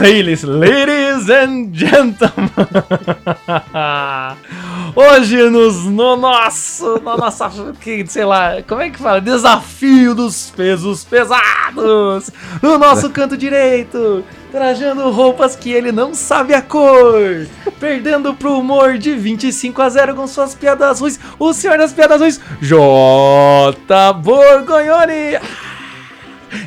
Ladies, ladies, and gentlemen. Hoje nos, no nosso, na nossa, que, sei lá, como é que fala? Desafio dos pesos pesados. No nosso canto direito, trajando roupas que ele não sabe a cor. Perdendo pro humor de 25 a 0 com suas piadas ruins. O senhor das piadas ruins, J. Borgonhoni.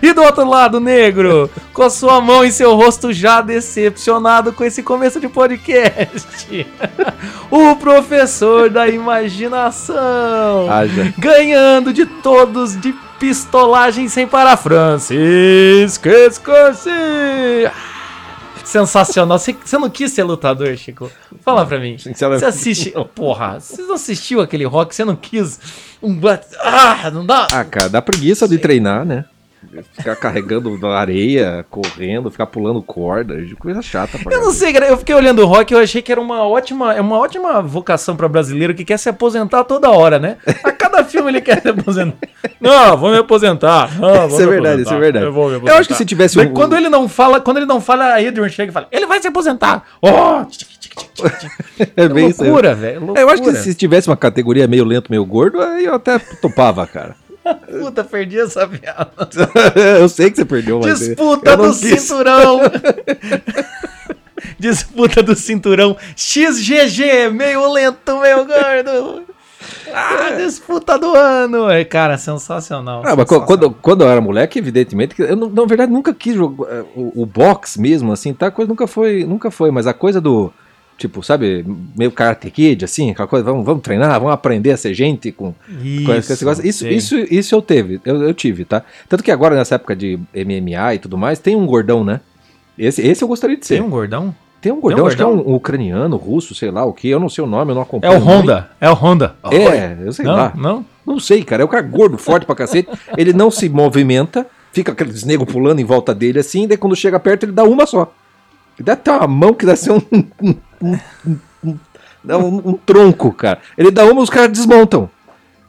E do outro lado, negro, com a sua mão em seu rosto já decepcionado com esse começo de podcast. o professor da imaginação. Haja. Ganhando de todos de pistolagem sem parar. Francisco Escorci. Sensacional. Você, você não quis ser lutador, Chico? Fala pra mim. Sinceramente, Você assiste. Porra, você não assistiu aquele rock? Você não quis. Um... Ah, não dá. Ah, cara, dá preguiça de treinar, né? Ficar carregando na areia, correndo, ficar pulando corda, coisa chata. Eu não sei, cara. Eu fiquei olhando o rock e eu achei que era uma ótima, é uma ótima vocação pra brasileiro que quer se aposentar toda hora, né? A cada filme ele quer se aposentar. Não, vou me aposentar. Não, vou Isso é me verdade, aposentar. isso é verdade. Eu, vou me Eu acho que se tivesse um- Quando ele não fala, quando ele não fala, a Adrian chega e fala, ele vai se aposentar. Tic, tic. É bem aí. loucura, velho. É, Eu acho que se tivesse uma categoria meio lento, meio gordo, aí eu até topava, cara. Puta, perdi essa piada. eu sei que você perdeu, mas. Disputa do quis. cinturão. Disputa do cinturão. XGG, meio lento, meio gordo. Ah, disputa do ano. É, cara, sensacional. Ah, sensacional. quando, quando eu era moleque, evidentemente, eu, não- na verdade, nunca quis jogar eh, o, o box mesmo, assim, tá? Coisa nunca foi, nunca foi, mas a coisa do, tipo, sabe, meio Karate Kid, assim, aquela coisa, vamos, vamos treinar, vamos aprender a ser gente com, com esse negócio. Isso, isso, isso eu teve, eu, eu tive, tá? Tanto que agora, nessa época de MMA e tudo mais, tem um gordão, né? Esse, esse eu gostaria de ser. Tem um gordão? Tem um gordão, um acho que é gordão? um, ucraniano, russo, sei lá o que, eu não sei o nome, eu não É acompanho. o nome. Honda. É o Honda. É, eu sei não, lá. não? Não sei, cara. É o cara gordo, forte pra cacete. Ele não se movimenta, fica aqueles nego pulando em volta dele assim, daí quando chega perto ele dá uma só. Ele dá até uma mão que dá ser um. um, um, um- um- um tronco, cara. Ele dá uma, os caras desmontam.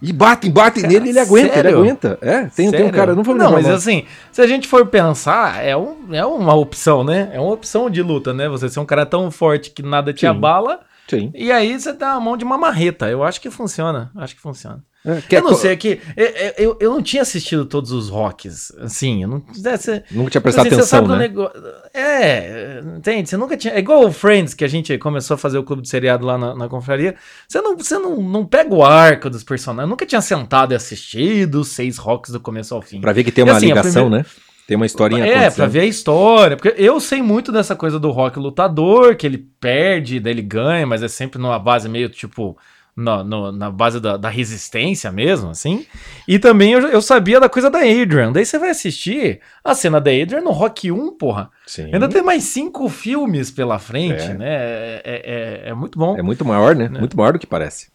E batem, batem Cara, nele e ele aguenta, ele sério? aguenta. É, tem, tem um cara, não vou Não, mas assim, se a gente for pensar, é, um, é uma opção, né? É uma opção de luta, né? Você ser um cara tão forte que nada te Sim. abala. Sim. E aí você dá a mão de uma marreta. Eu acho que funciona. Acho que funciona. É, é eu não sei, é que eu, eu, eu não tinha assistido todos os rocks, assim, eu não... Você, Nunca tinha prestado assim, você atenção, né? É, entende? Você nunca tinha... É igual o Friends, que a gente começou a fazer o clube de seriado lá na, na confraria. Você, não, você não, não pega o arco dos personagens. Eu nunca tinha sentado e assistido os seis rocks do começo ao fim. Pra ver que tem E uma assim, ligação, primeira- né? Tem uma historinha É, pra ver a história. Porque eu sei muito dessa coisa do rock lutador, que ele perde, daí ele ganha, mas é sempre numa base meio tipo. Na, no- na base da, da resistência mesmo, assim. E também eu, eu sabia da coisa da Adrian. Daí você vai assistir a cena da Adrian no Rock 1, porra. Sim. Ainda tem mais cinco filmes pela frente, É. né? É, é, é- é muito bom. É muito maior, né? Muito maior do que parece.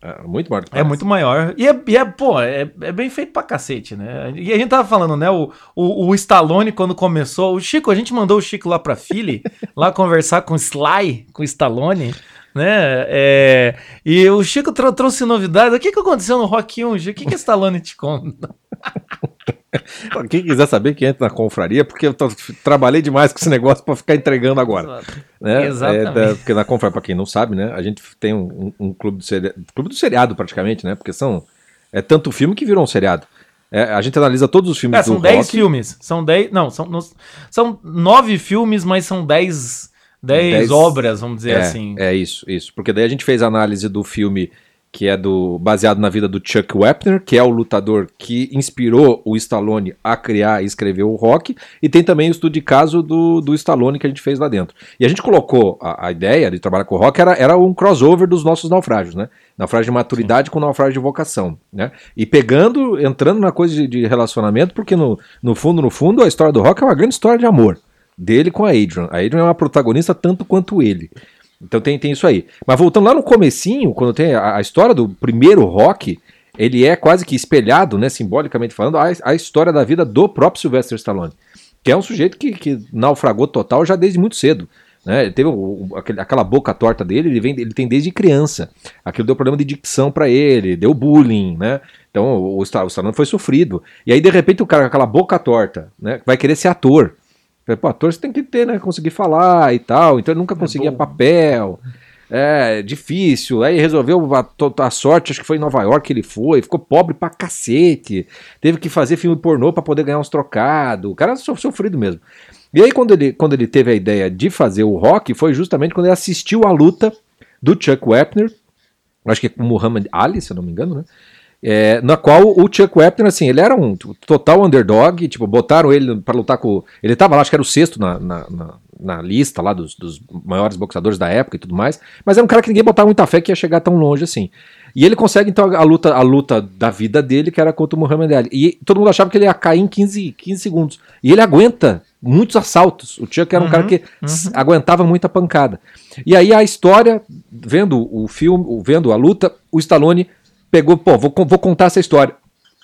É muito maior do que É muito maior. E é, e é, pô, é, é bem feito pra cacete, né? E a gente tava falando, né? O, o, o Stallone, quando começou. O Chico, a gente mandou o Chico lá pra Philly, lá conversar com o Sly, com o Stallone, né? É, e o Chico trou- trouxe novidades. O que, que aconteceu no Rock 1, Chico? O que, que o Stallone te conta? Quem quiser saber que entra na confraria, porque eu tô- trabalhei demais com esse negócio pra ficar entregando agora. Né? Exatamente. É porque na confraria, pra quem não sabe, né? A gente tem um, um- um clube, do seriado, clube do seriado praticamente, né? Porque são. É tanto filme que virou um seriado. É, a gente analisa todos os filmes É, são do 10 rock. filmes. São 10. Não, são, são 9 filmes, mas são 10, 10 Dez- obras, vamos dizer é, assim. É isso, isso. Porque daí a gente fez a análise do filme que é do baseado na vida do Chuck Wepner, que é o lutador que inspirou o Stallone a criar e escrever o Rock, e tem também o estudo de caso do, do Stallone que a gente fez lá dentro. E a gente colocou a, a ideia de trabalhar com o Rock era, era um crossover dos nossos naufrágios, né? Naufrágio de maturidade com naufrágio de vocação, né? E pegando, entrando na coisa de, de relacionamento, porque no, no fundo, no fundo, a história do Rock é uma grande história de amor dele com a Adrian. A Adrian é uma protagonista tanto quanto ele. Então tem, tem isso aí. Mas voltando lá no comecinho, quando tem a, a história do primeiro rock, ele é quase que espelhado, né, simbolicamente falando, a, a história da vida do próprio Sylvester Stallone. Que é um sujeito que, que naufragou total já desde muito cedo. Né? Ele teve o- aquele- aquela boca torta dele, ele, vem, ele tem desde criança. Aquilo deu problema de dicção pra ele, deu bullying, né? Então o, o o Stallone foi sofrido. E aí, de repente, o cara com aquela boca torta, né? Vai querer ser ator. Pô, ator você tem que ter, né? Conseguir falar e tal. Então ele nunca conseguia papel. É, difícil. Aí resolveu a, a, sorte, acho que foi em Nova York que ele foi, ficou pobre pra cacete. Teve que fazer filme pornô para poder ganhar uns trocados. O cara sofrido mesmo. E aí, quando ele, quando ele teve a ideia de fazer o rock, foi justamente quando ele assistiu a luta do Chuck Wepner, acho que é com Muhammad Ali, se eu não me engano, né? É, na qual o Chuck Wepner, assim, ele era um total underdog, tipo, botaram ele para lutar com. Ele tava lá, acho que era o sexto na, na, na, na lista lá dos, dos, maiores boxadores da época e tudo mais, mas era um cara que ninguém botava muita fé que ia chegar tão longe assim. E ele consegue, então, a luta, a luta da vida dele, que era contra o Muhammad Ali. E todo mundo achava que ele ia cair em 15, 15 segundos. E ele aguenta muitos assaltos. O Chuck era um uhum, cara que uhum. aguentava muita pancada. E aí a história, vendo o filme, vendo a luta, o Stallone pegou, pô, vou, vou contar essa história.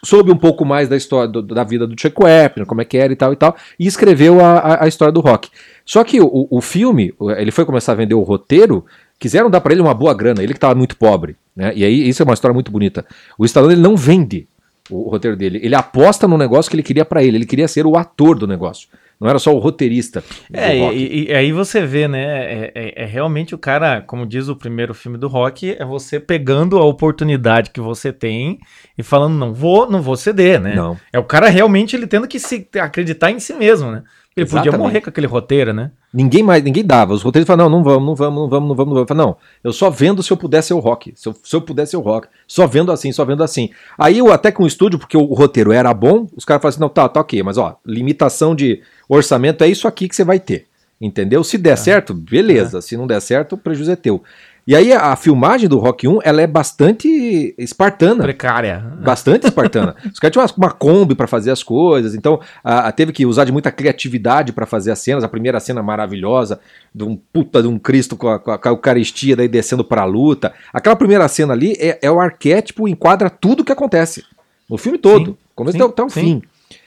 Soube um pouco mais da história do, da vida do Chuck Wepner, como é que era e tal e tal, e escreveu a, a, a história do rock. Só que o, o filme, ele foi começar a vender o roteiro, quiseram dar para ele uma boa grana, ele que estava muito pobre, né? E aí isso é uma história muito bonita. O Stallone ele não vende o roteiro dele, ele aposta no negócio que ele queria para ele, ele queria ser o ator do negócio. Não era só o roteirista. É, e, e, aí você vê, né? É, é, é, realmente o cara, como diz o primeiro filme do rock, é você pegando a oportunidade que você tem e falando, não vou, não vou ceder, né? Não. É o cara realmente ele tendo que se acreditar em si mesmo, né? Ele Exatamente. podia morrer com aquele roteiro, né? Ninguém mais, ninguém dava. Os roteiros falavam, não, não vamos, não vamos, não vamos, não vamos, não vamos. Não, eu só vendo se eu pudesse ser o rock. Se eu, se eu pudesse ser o rock. Só vendo assim, só vendo assim. Aí eu até com o estúdio, porque o roteiro era bom, os caras falaram assim, não, tá, tá ok, mas ó, limitação de orçamento é isso aqui que você vai ter. Entendeu? Se der certo, beleza. É. Se não der certo, o prejuízo é teu. E aí a filmagem do Rock 1, ela é bastante espartana. Precária. Bastante espartana. Os caras tinham uma, uma Kombi para fazer as coisas, então a, a, teve que usar de muita criatividade para fazer as cenas. A primeira cena maravilhosa, de um puta de um Cristo com a, com a Eucaristia daí descendo pra luta. Aquela primeira cena ali é, é o arquétipo, enquadra tudo o que acontece. No filme todo. Sim, começo sim, até, até o sim. fim.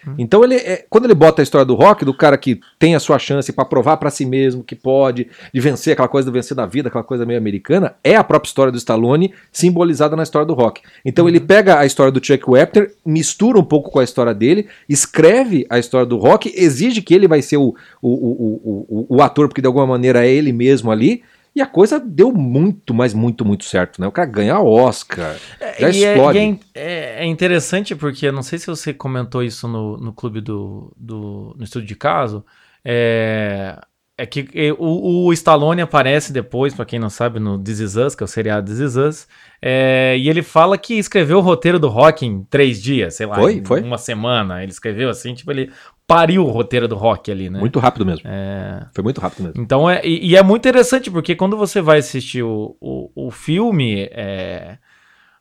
Uhum. Então ele é, quando ele bota a história do rock, do cara que tem a sua chance para provar para si mesmo que pode, de vencer aquela coisa de vencer da vida, aquela coisa meio americana, é a própria história do Stallone simbolizada na história do rock. Então uhum. ele pega a história do Chuck Wepner, mistura um pouco com a história dele, escreve a história do rock, exige que ele vai ser o, o, o, o, o ator, porque de alguma maneira é ele mesmo ali, e a coisa deu muito, mas muito, muito certo, né? O cara ganha Oscar, é, já e é, explode. É, é, é, interessante porque, eu não sei se você comentou isso no, no clube do, do no estúdio de caso, é, é que o, o Stallone aparece depois, para quem não sabe, no This Is Us, que é o seriado This Is Us, é, e ele fala que escreveu o roteiro do rock em três dias, sei lá, foi, foi? uma semana. Ele escreveu assim, tipo, ele pariu o roteiro do rock ali, né? Muito rápido mesmo. É... Foi muito rápido mesmo. Então, é, e, e, é muito interessante, porque quando você vai assistir o, o, o filme, é,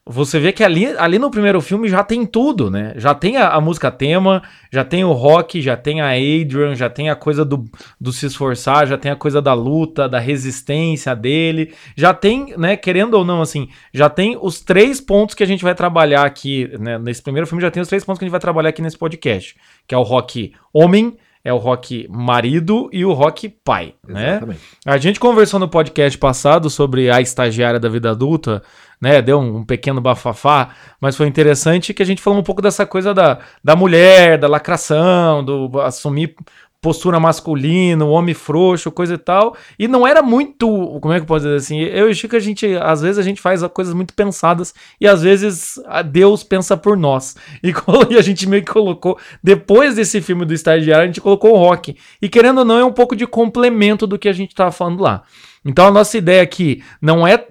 você vê que ali, ali no primeiro filme já tem tudo, né? Já tem a, a, música tema, já tem o rock, já tem a Adrian, já tem a coisa do, do se esforçar, já tem a coisa da luta, da resistência dele, já tem, né, querendo ou não, assim, já tem os três pontos que a gente vai trabalhar aqui, né? Nesse primeiro filme já tem os três pontos que a gente vai trabalhar aqui nesse podcast, que é o rock homem, é o rock marido e o rock pai, né? Exatamente. né? A gente conversou no podcast passado sobre a estagiária da vida adulta, né? Deu um, pequeno bafafá, mas foi interessante que a gente falou um pouco dessa coisa da, da mulher, da lacração, do assumir postura masculina, homem frouxo, coisa e tal. E não era muito, como é que eu posso dizer assim? Eu acho que a gente, às vezes a gente faz coisas muito pensadas e às vezes Deus pensa por nós. E, e a gente meio que colocou, depois desse filme do estagiário, a gente colocou o rock. E querendo ou não, é um pouco de complemento do que a gente tava falando lá. Então a nossa ideia aqui não é,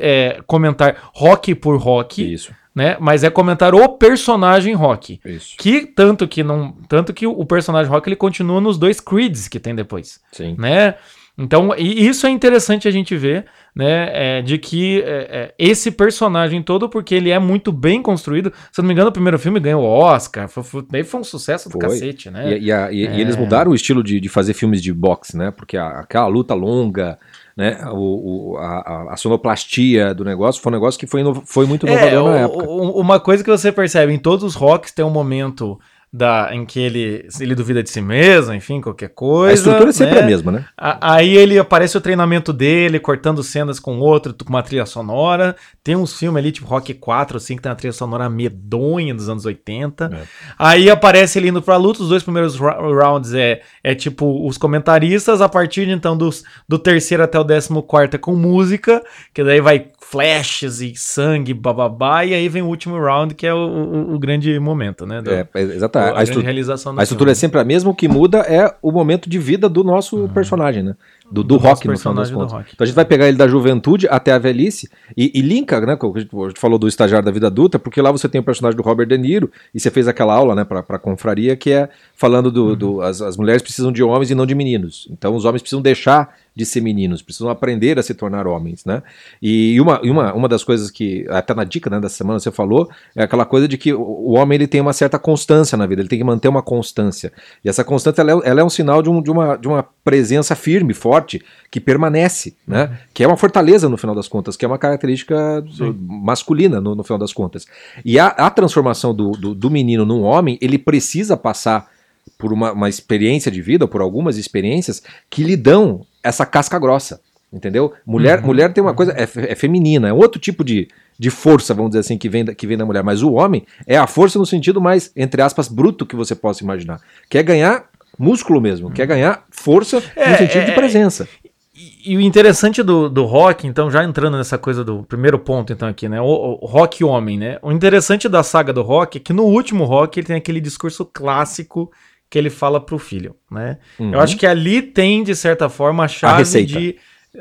é comentar rock por rock. Isso né? Mas é comentar o personagem Rock. Isso. Que tanto que não, tanto que o personagem Rock ele continua nos dois Creeds que tem depois, Sim. né? Então, e isso é interessante a gente ver, né? É, de que é, é, esse personagem todo, porque ele é muito bem construído. Se eu não me engano, o primeiro filme ganhou o Oscar. Foi, foi, foi um sucesso do foi. cacete, né? E, e, a, e, e, eles é. mudaram o estilo de, de fazer filmes de boxe, né? Porque a, aquela luta longa, né, o, o a, a, sonoplastia do negócio foi um negócio que foi, foi muito inovador é, na época. Uma coisa que você percebe em todos os rocks tem um momento da, em que ele, ele duvida de si mesmo, enfim, qualquer coisa. A estrutura é sempre né? a mesma, né? A- Aí ele aparece o treinamento dele, cortando cenas com outro, com uma trilha sonora. Tem uns filmes ali, tipo Rock 4, assim, que tem uma trilha sonora medonha dos anos 80. É. Aí aparece ele indo pra luta, os dois primeiros rounds é, é tipo os comentaristas, a partir de então dos, do terceiro até o décimo quarto é com música, que daí vai flashes e sangue, bababá, e aí vem o último round, que é o, o- o grande momento, né? do- É, é, exata- a, a, grande realização do a estrutura é filme. sempre a mesma, o que muda é o momento de vida do nosso personagem, né? Do, do, Do rock, no final das personagem do contas. rock. Então a gente vai pegar ele da juventude até a velhice e, e linka, né? como A gente, a gente falou do estagiário da vida adulta, porque lá você tem o personagem do Robert De Niro e você fez aquela aula, né, pra, pra confraria, que é falando do. do- as, as mulheres precisam de homens e não de meninos. Então os homens precisam deixar de ser meninos, precisam aprender a se tornar homens, né? E uma, uma, uma das coisas que, até na dica né, dessa semana você falou, é aquela coisa de que o, homem ele tem uma certa constância na vida, ele tem que manter uma constância. E essa constância ela é, ela é um sinal de, um, de, uma, de uma presença firme, forte, que permanece, né? Que é uma fortaleza no final das contas, que é uma característica masculina no, no final das contas. E a, a transformação do, do, do menino num homem, ele precisa passar por uma, uma experiência de vida, por algumas experiências que lhe dão essa casca grossa. Entendeu? Mulher, Uhum. mulher tem uma coisa, é, é feminina, é outro tipo de, de força, vamos dizer assim, que vem, da, que vem da mulher. Mas o homem é a força no sentido mais, entre aspas, bruto que você possa imaginar. Quer ganhar músculo mesmo, quer ganhar força É, no sentido é, de presença. E, e o interessante do, do rock, então, já entrando nessa coisa do primeiro ponto, então, aqui, né? O, o rock homem, né? O interessante da saga do rock é que no último rock ele tem aquele discurso clássico que ele fala pro filho, né? Uhum. Eu acho que ali tem, de certa forma, a chave receita. de.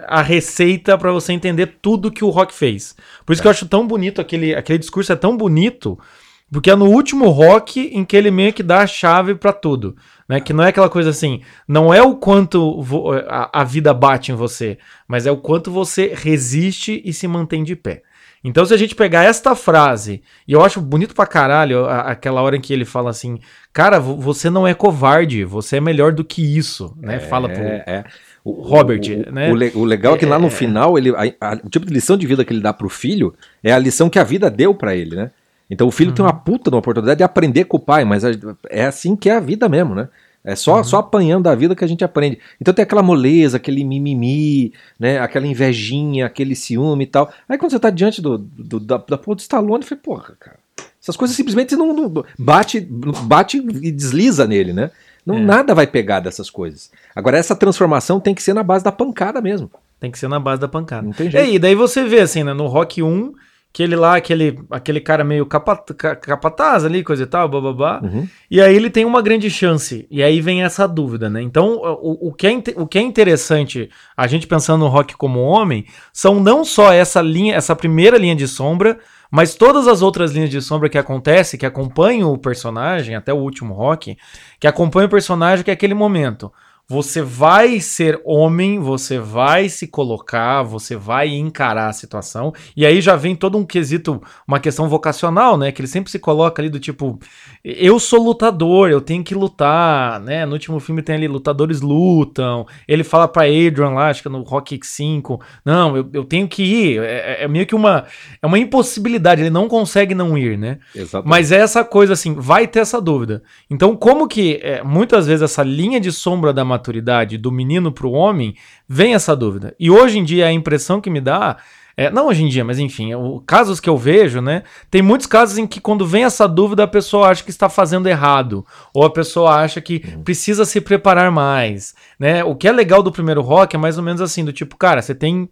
A receita pra você entender tudo que o rock fez. Por isso que eu acho tão bonito aquele, aquele discurso, é tão bonito, porque é no último rock em que ele meio que dá a chave pra tudo. Né? Que não é aquela coisa assim, não é o quanto a, a vida bate em você, mas é o quanto você resiste e se mantém de pé. Então, se a gente pegar esta frase, e eu acho bonito pra caralho a- aquela hora em que ele fala assim, cara, vo- você não é covarde, você é melhor do que isso, né? Fala pro. É, é. O, Robert, o, né? O, o legal é que lá É. no final, ele, a- a- o tipo de lição de vida que ele dá pro filho é a lição que a vida deu pra ele, né? Então o filho tem Uhum. uma puta de uma oportunidade de aprender com o pai, mas é assim que é a vida mesmo, né? É só, Uhum. só apanhando da vida que a gente aprende. Então tem aquela moleza, aquele mimimi, né? Aquela invejinha, aquele ciúme e tal. Aí quando você tá diante do, do- da, da porra do Stallone, você fala, porra, cara. Essas coisas simplesmente não, não- bate, bate e desliza nele, né? Não, É. Nada vai pegar dessas coisas. Agora, essa transformação tem que ser na base da pancada mesmo. Tem que ser na base da pancada. Não tem E jeito. aí, daí você vê assim, né, no Rock 1, que ele lá, aquele, aquele cara meio capa, ca- capataz ali, coisa e tal, bababá. Uhum. E aí ele tem uma grande chance. E aí vem essa dúvida, né? Então, o, o, que, é, o que é interessante, a gente pensando no rock como homem, são não só essa linha, essa primeira linha de sombra, mas todas as outras linhas de sombra que acontecem, que acompanham o personagem, até o último rock, que acompanham o personagem, que é aquele momento. Você vai ser homem, você vai se colocar, você vai encarar a situação. E aí já vem todo um quesito, uma questão vocacional, né? Que ele sempre se coloca ali do tipo, eu sou lutador, eu tenho que lutar, né? No último filme tem ali, lutadores lutam. Ele fala pra Adrian lá, acho que é no Rock 5, não, eu, eu tenho que ir. É, é meio que uma, é uma impossibilidade, ele não consegue não ir, né? Exatamente. Mas é essa coisa assim, vai ter essa dúvida. Então, como que é, muitas vezes essa linha de sombra da maturidade do menino pro homem vem essa dúvida. E hoje em dia a impressão que me dá é, não hoje em dia, mas enfim, o, casos que eu vejo, né? Tem muitos casos em que quando vem essa dúvida a pessoa acha que está fazendo errado, ou a pessoa acha que precisa se preparar mais, né? O que é legal do primeiro rock é mais ou menos assim, do tipo, cara, você tem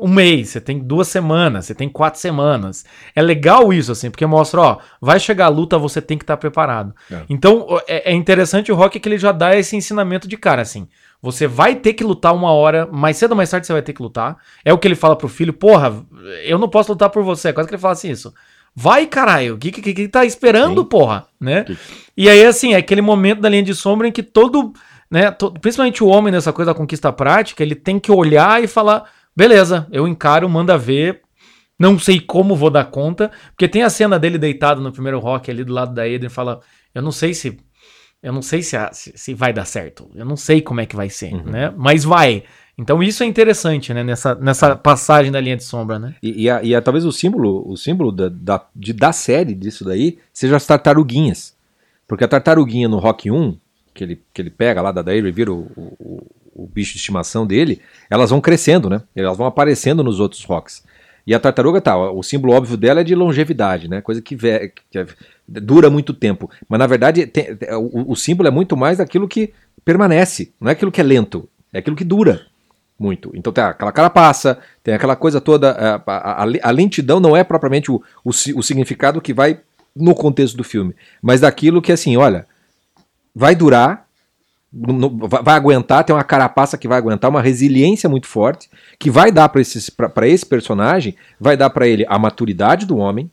um mês, você tem duas semanas, você tem quatro semanas. É legal isso, assim, porque mostra, ó, vai chegar a luta, você tem que estar preparado. É. Então, é, é interessante o rock que ele já dá esse ensinamento de cara, assim. Você vai ter que lutar uma hora, mais cedo ou mais tarde você vai ter que lutar. É o que ele fala pro filho, porra, eu não posso lutar por você. É quase que ele fala assim isso. Vai, caralho, o que, que, que tá esperando, Sim. porra, né? Que- E aí, assim, é aquele momento da linha de sombra em que todo, né, to- principalmente o homem nessa coisa da conquista prática, ele tem que olhar e falar, beleza, eu encaro, manda ver, não sei como vou dar conta, porque tem a cena dele deitado no primeiro rock ali do lado da Eden e fala, eu não sei se eu não sei se, a- se, se vai dar certo, eu não sei como é que vai ser, Uhum. né? Mas vai. Então isso é interessante, né, nessa, nessa passagem da linha de sombra, né? E, e, a- e a- talvez o símbolo, o símbolo da, da, de, da série disso daí seja as tartaruguinhas. Porque a tartaruguinha no Rock 1, que ele, que ele pega lá da Dairy, vira o, o, o, bicho de estimação dele, elas vão crescendo, né? Elas vão aparecendo nos outros rocks. E a tartaruga tá, o símbolo óbvio dela é de longevidade, né? Coisa que, que é, dura muito tempo. Mas na verdade tem, o, o, símbolo é muito mais daquilo que permanece, não é aquilo que é lento, é aquilo que dura muito. Então tem aquela carapaça, tem aquela coisa toda. A, a, a lentidão não é propriamente o, o, o significado que vai no contexto do filme, mas daquilo que assim, olha, vai durar, vai aguentar, tem uma carapaça que vai aguentar, uma resiliência muito forte, que vai dar para esse personagem, vai dar para ele a maturidade do homem,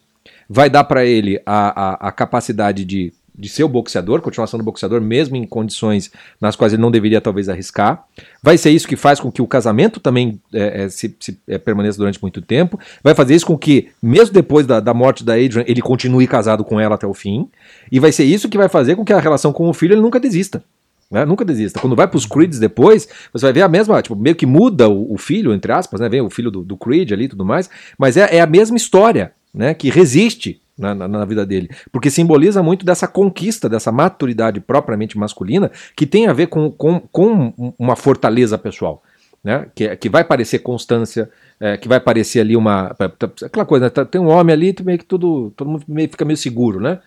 vai dar para ele a, a, a, capacidade de, de ser o boxeador, continuar sendo boxeador, mesmo em condições nas quais ele não deveria talvez arriscar. Vai ser isso que faz com que o casamento também é, é, se, se é, permaneça durante muito tempo. Vai fazer isso com que, mesmo depois da, da morte da Adrian, ele continue casado com ela até o fim. E vai ser isso que vai fazer com que a relação com o filho ele nunca desista. Né? Nunca desista. Quando vai para os Creeds depois, você vai ver a mesma, tipo, meio que muda o, o filho, entre aspas, né? Vem o filho do, do Creed ali e tudo mais, mas é, é a mesma história, né? Que resiste na, na, na, vida dele. Porque simboliza muito dessa conquista, dessa maturidade propriamente masculina, que tem a ver com, com, com uma fortaleza pessoal. Né? Que, que vai parecer constância, é, que vai parecer ali uma. Aquela coisa, né? tem um homem ali, meio que tudo, todo mundo meio, fica meio seguro, né?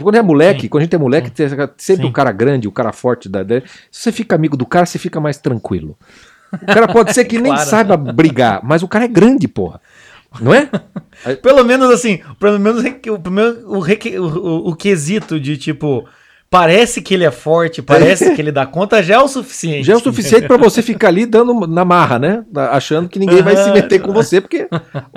Quando é moleque, Sim. quando a gente é moleque, Sim. sempre Sim. o cara grande, o cara forte. Da, da, se você fica amigo do cara, você fica mais tranquilo. O cara pode ser que claro. nem saiba brigar, mas o cara é grande, porra. Não é? pelo menos assim, pelo menos o, o, o, o quesito de tipo parece que ele é forte, parece que ele dá conta, já é o suficiente. Já é o suficiente para você ficar ali dando na marra, né? Achando que ninguém vai se meter com você, porque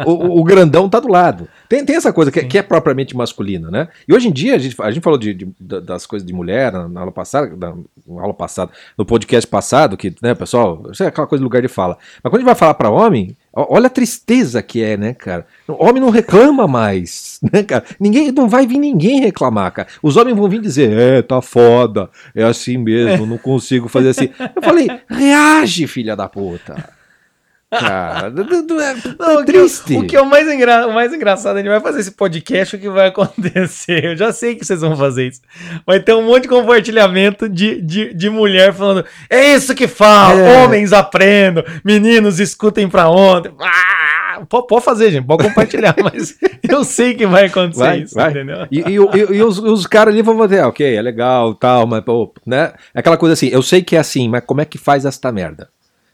o, o grandão tá do lado. Tem, tem essa coisa que, que, é propriamente masculina, né? E hoje em dia, a gente, a gente falou de, de das coisas de mulher na, aula passada, na, aula passada, no podcast passado, que, né, pessoal, isso é aquela coisa de lugar de fala. Mas quando a gente vai falar para homem, Olha a tristeza que é, né, cara? O homem não reclama mais, né, cara? Ninguém, não vai vir ninguém reclamar, cara. Os homens vão vir dizer, é, tá foda, é assim mesmo, não consigo fazer assim. Eu falei, reage, filha da puta. Cara, é, não, é triste. O que, é o mais, engra... o mais engraçado, a gente vai fazer esse podcast, o que vai acontecer? Eu já sei que vocês vão fazer isso. Vai ter um monte de compartilhamento de, de, de mulher falando: é isso que fala, é. homens aprendam, meninos escutem pra ontem. Ah, pode, pode fazer, gente, pode compartilhar, mas eu sei que vai acontecer vai, isso, vai. entendeu? E, e, e, e os, os caras ali vão fazer, ah, ok, é legal, tal, mas, pô, né? Aquela coisa assim, eu sei que é assim, mas como é que faz esta merda?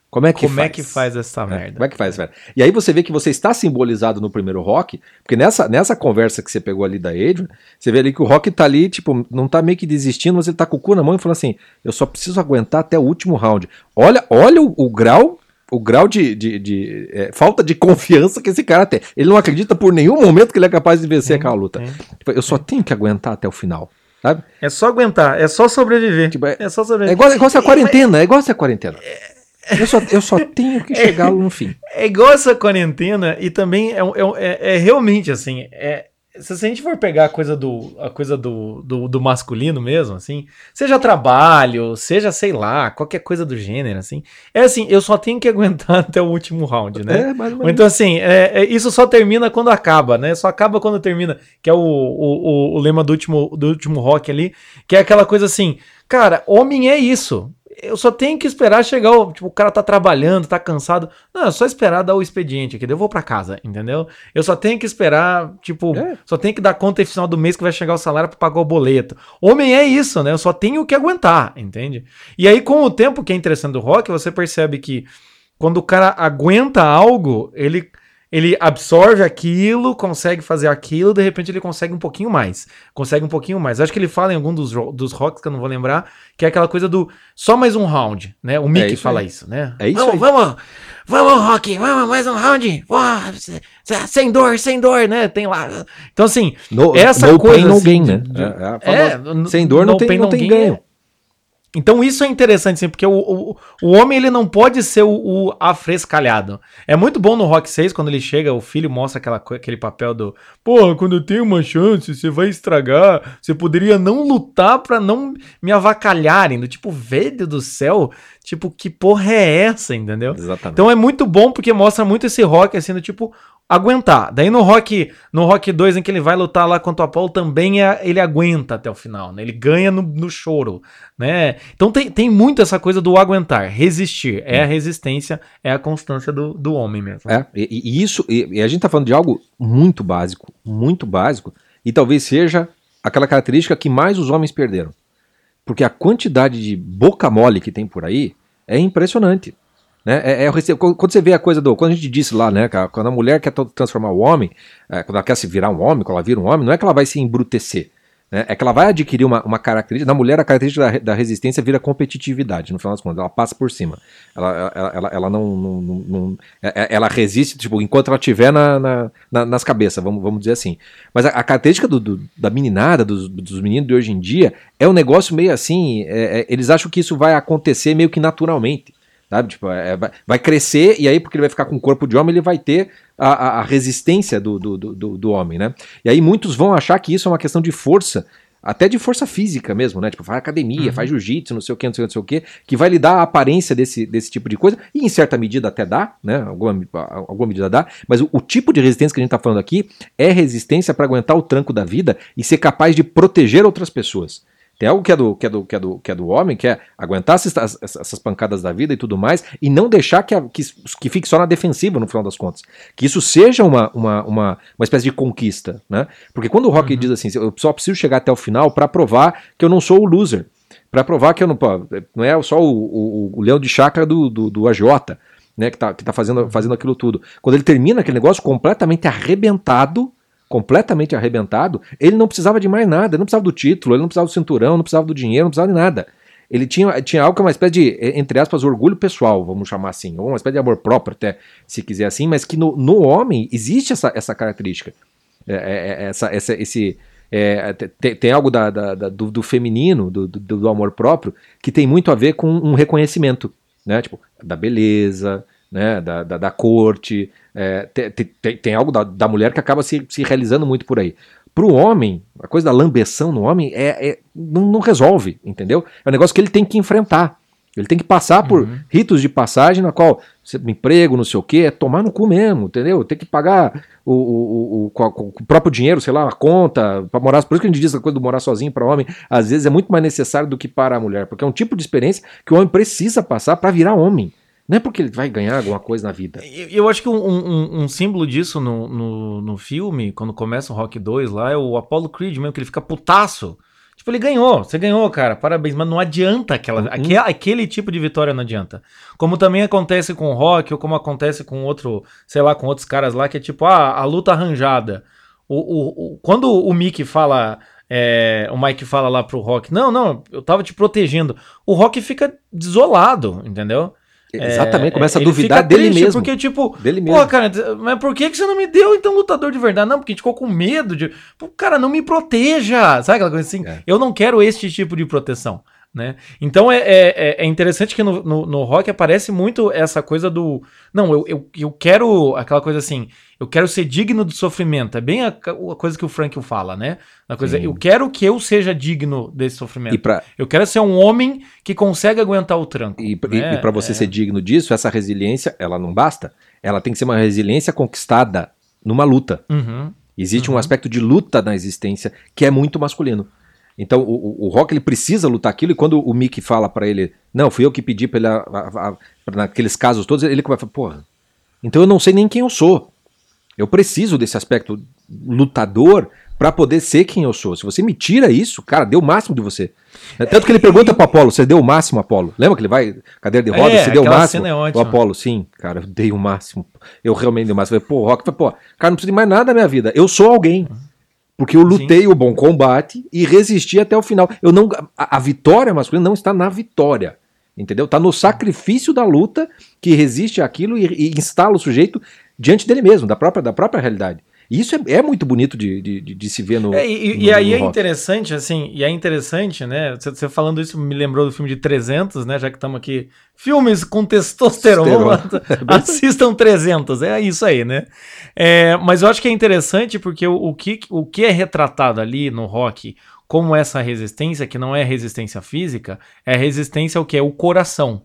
Como é que Como faz? é que faz essa é, merda? Como é que faz merda? E aí você vê que você está simbolizado no primeiro rock, porque nessa, nessa conversa que você pegou ali da Adrian, você vê ali que o rock tá ali, tipo, não tá meio que desistindo, mas ele tá com o cu na mão e falando assim: eu só preciso aguentar até o último round. Olha, olha o, o grau. O grau de, de, de é, falta de confiança que esse cara tem. Ele não acredita por nenhum momento que ele é capaz de vencer aquela luta. Tipo, eu só tenho que aguentar até o final. Sabe? É só aguentar, é só sobreviver. Tipo, é, é, só sobreviver. É igual, é igual essa quarentena, é igual essa quarentena. É, eu só, eu só tenho que chegar é, no fim. É igual essa quarentena e também é, é, é, é realmente assim. É, se a gente for pegar a coisa do, a coisa do, do, do, masculino mesmo, assim, seja trabalho, seja, sei lá, qualquer coisa do gênero, assim, é assim, eu só tenho que aguentar até o último round, né? É. Então, assim, é, é, isso só termina quando acaba, né? Só acaba quando termina, que é o, o, o, o lema do último, do último rock ali, que é aquela coisa assim, cara, homem é isso eu só tenho que esperar chegar o. Tipo, o cara tá trabalhando, tá cansado. Não, é só esperar dar o expediente aqui, eu vou para casa, entendeu? Eu só tenho que esperar, tipo, é. só tenho que dar conta no final do mês que vai chegar o salário para pagar o boleto. Homem é isso, né? Eu só tenho que aguentar, entende? E aí, com o tempo que é interessante do rock, você percebe que quando o cara aguenta algo, ele ele absorve aquilo, consegue fazer aquilo, de repente ele consegue um pouquinho mais. Consegue um pouquinho mais. Acho que ele fala em algum dos, dos rocks que eu não vou lembrar, que é aquela coisa do só mais um round, né? O Mickey é fala aí. isso, né? É isso vamos, aí. Vamos, vamos, Rock, vamos, mais um round. sem dor, sem dor, né? Tem lá. Então, assim, no, essa no coisa. Pain, assim, no gain, né? É, é, é, sem dor não, tem, pain, não tem ganho. Então isso é interessante, sim, porque o, o, o homem ele não pode ser o, o, afrescalhado. É muito bom no Rock 6, quando ele chega, o filho mostra aquela, aquele papel do Porra, quando eu tenho uma chance, você vai estragar. Você poderia não lutar para não me avacalharem. Do tipo, velho do céu, tipo, que porra é essa, entendeu? Exatamente. Então é muito bom porque mostra muito esse rock, assim, do tipo, aguentar. Daí no Rock, no Rock 2 em que ele vai lutar lá contra o Apollo também é, ele aguenta até o final, né? Ele ganha no, no choro, né? Então tem, tem muito essa coisa do aguentar, resistir. É a resistência, é a constância do, do homem mesmo. É, e, e isso, e, e, a gente tá falando de algo muito básico, muito básico, e talvez seja aquela característica que mais os homens perderam. Porque a quantidade de boca mole que tem por aí é impressionante. Né? É, é, quando você vê a coisa do. Quando a gente disse lá, né? Quando a mulher quer transformar o homem, é, quando ela quer se virar um homem, quando ela vira um homem, não é que ela vai se embrutecer. Né? É que ela vai adquirir uma, uma característica. Na mulher, a característica da, da, resistência vira competitividade, no final das contas. Ela passa por cima. Ela, ela, ela, ela não, não, não, é, é, Ela resiste, tipo, enquanto ela estiver na, na, na, nas cabeças, vamos, vamos dizer assim. Mas a, a característica do, do, da meninada, dos, dos meninos de hoje em dia, é um negócio meio assim. É, é, eles acham que isso vai acontecer meio que naturalmente. Sabe? Tipo, é, vai crescer, e aí, porque ele vai ficar com o corpo de homem, ele vai ter a, a, resistência do, do, do, do, homem, né? E aí muitos vão achar que isso é uma questão de força, até de força física mesmo, né? Tipo, faz academia, uhum. faz jiu-jitsu, não sei o que, não sei, não sei o que, que vai lhe dar a aparência desse, desse tipo de coisa, e em certa medida até dá, né? Alguma, alguma medida dá, mas o, o tipo de resistência que a gente tá falando aqui é resistência para aguentar o tranco da vida e ser capaz de proteger outras pessoas. Tem algo que é do, que é do, que é do, que é do homem, que é aguentar essas, essas pancadas da vida e tudo mais, e não deixar que, a, que, que fique só na defensiva, no final das contas. Que isso seja uma, uma, uma, uma espécie de conquista, né? Porque quando o Rock uhum. diz assim, eu só preciso chegar até o final para provar que eu não sou o loser, para provar que eu não, não é só o, o, o leão de chácara do, do, do AJ, né, que tá, que tá fazendo, fazendo aquilo tudo. Quando ele termina aquele negócio completamente arrebentado, completamente arrebentado, ele não precisava de mais nada, ele não precisava do título, ele não precisava do cinturão, não precisava do dinheiro, não precisava de nada. Ele tinha, tinha algo que é uma espécie de, entre aspas, orgulho pessoal, vamos chamar assim, ou uma espécie de amor próprio, até, se quiser assim, mas que no, no homem existe essa, essa característica. É, é, é essa, essa, esse, é, tem, tem, algo da, da, da do, do, feminino, do, do, do, amor próprio, que tem muito a ver com um reconhecimento, né? Tipo, da beleza, né? da, da, da corte, é, tem, tem, tem, algo da, da, mulher que acaba se, se realizando muito por aí. Para o homem, a coisa da lambeção no homem é, é não, não, resolve, entendeu? É um negócio que ele tem que enfrentar. Ele tem que passar por uhum. ritos de passagem na qual emprego, não sei o que, é tomar no cu mesmo, entendeu? Tem que pagar o, o, o, o próprio dinheiro, sei lá, a conta, para morar. Por isso que a gente diz a coisa do morar sozinho para homem, às vezes é muito mais necessário do que para a mulher, porque é um tipo de experiência que o homem precisa passar para virar homem. Não é porque ele vai ganhar alguma coisa na vida. Eu acho que um, um, um símbolo disso no, no, no, filme, quando começa o Rock 2 lá, é o Apollo Creed mesmo, que ele fica putaço. Tipo, ele ganhou, você ganhou, cara, parabéns, mas não adianta aquela, uhum. aquele, aquele tipo de vitória não adianta. Como também acontece com o Rock, ou como acontece com outro, sei lá, com outros caras lá, que é tipo, ah, a luta arranjada. O, o, o quando o Mickey fala, é, o Mike fala lá pro Rock, não, não, eu tava te protegendo. O Rock fica desolado, entendeu? Exatamente, começa a duvidar dele mesmo. Porque, tipo, dele mesmo. pô, cara, mas por que, que você não me deu então lutador de verdade? Não, porque a gente ficou com medo de. Pô, cara, não me proteja! Sabe aquela coisa assim? É. Eu não quero este tipo de proteção. Né? Então é, é, é interessante que no, no, no, rock aparece muito essa coisa do. Não, eu, eu, eu quero aquela coisa assim, eu quero ser digno do sofrimento. É bem a, a coisa que o Frank fala, né? A coisa, eu quero que eu seja digno desse sofrimento. Pra... Eu quero ser um homem que consegue aguentar o tranco. E, né? e, e para você é... ser digno disso, essa resiliência, ela não basta. Ela tem que ser uma resiliência conquistada numa luta. Uhum. Existe uhum. um aspecto de luta na existência que é muito masculino. Então o, o Rock ele precisa lutar aquilo, e quando o Mickey fala para ele, não, fui eu que pedi pra ele, a, a, a, naqueles casos todos, ele falar, porra, então eu não sei nem quem eu sou. Eu preciso desse aspecto lutador para poder ser quem eu sou. Se você me tira isso, cara, deu o máximo de você. É, tanto que ele pergunta pro Apolo, você deu o máximo, Apolo? Lembra que ele vai, cadeira de rodas, é, você deu o máximo? É o Apolo, sim, cara, eu dei o máximo. Eu realmente dei o máximo. Eu falei, pô, Rock, pô, cara, não precisa de mais nada da minha vida. Eu sou alguém. Porque eu lutei Sim. o bom combate e resisti até o final. Eu não, a, a vitória masculina não está na vitória. Entendeu? Está no sacrifício da luta que resiste àquilo e, e, instala o sujeito diante dele mesmo, da própria, da própria realidade. E isso é, é muito bonito de, de, de, se ver no. É, e, no, e aí no é interessante, assim, e é interessante, né? Você, você, falando isso me lembrou do filme de 300, né? Já que estamos aqui. Filmes com testosterona. É assistam 300, é isso aí, né? É, mas eu acho que é interessante porque o, o, que, o que é retratado ali no rock como essa resistência, que não é resistência física, é resistência ao que? É o coração.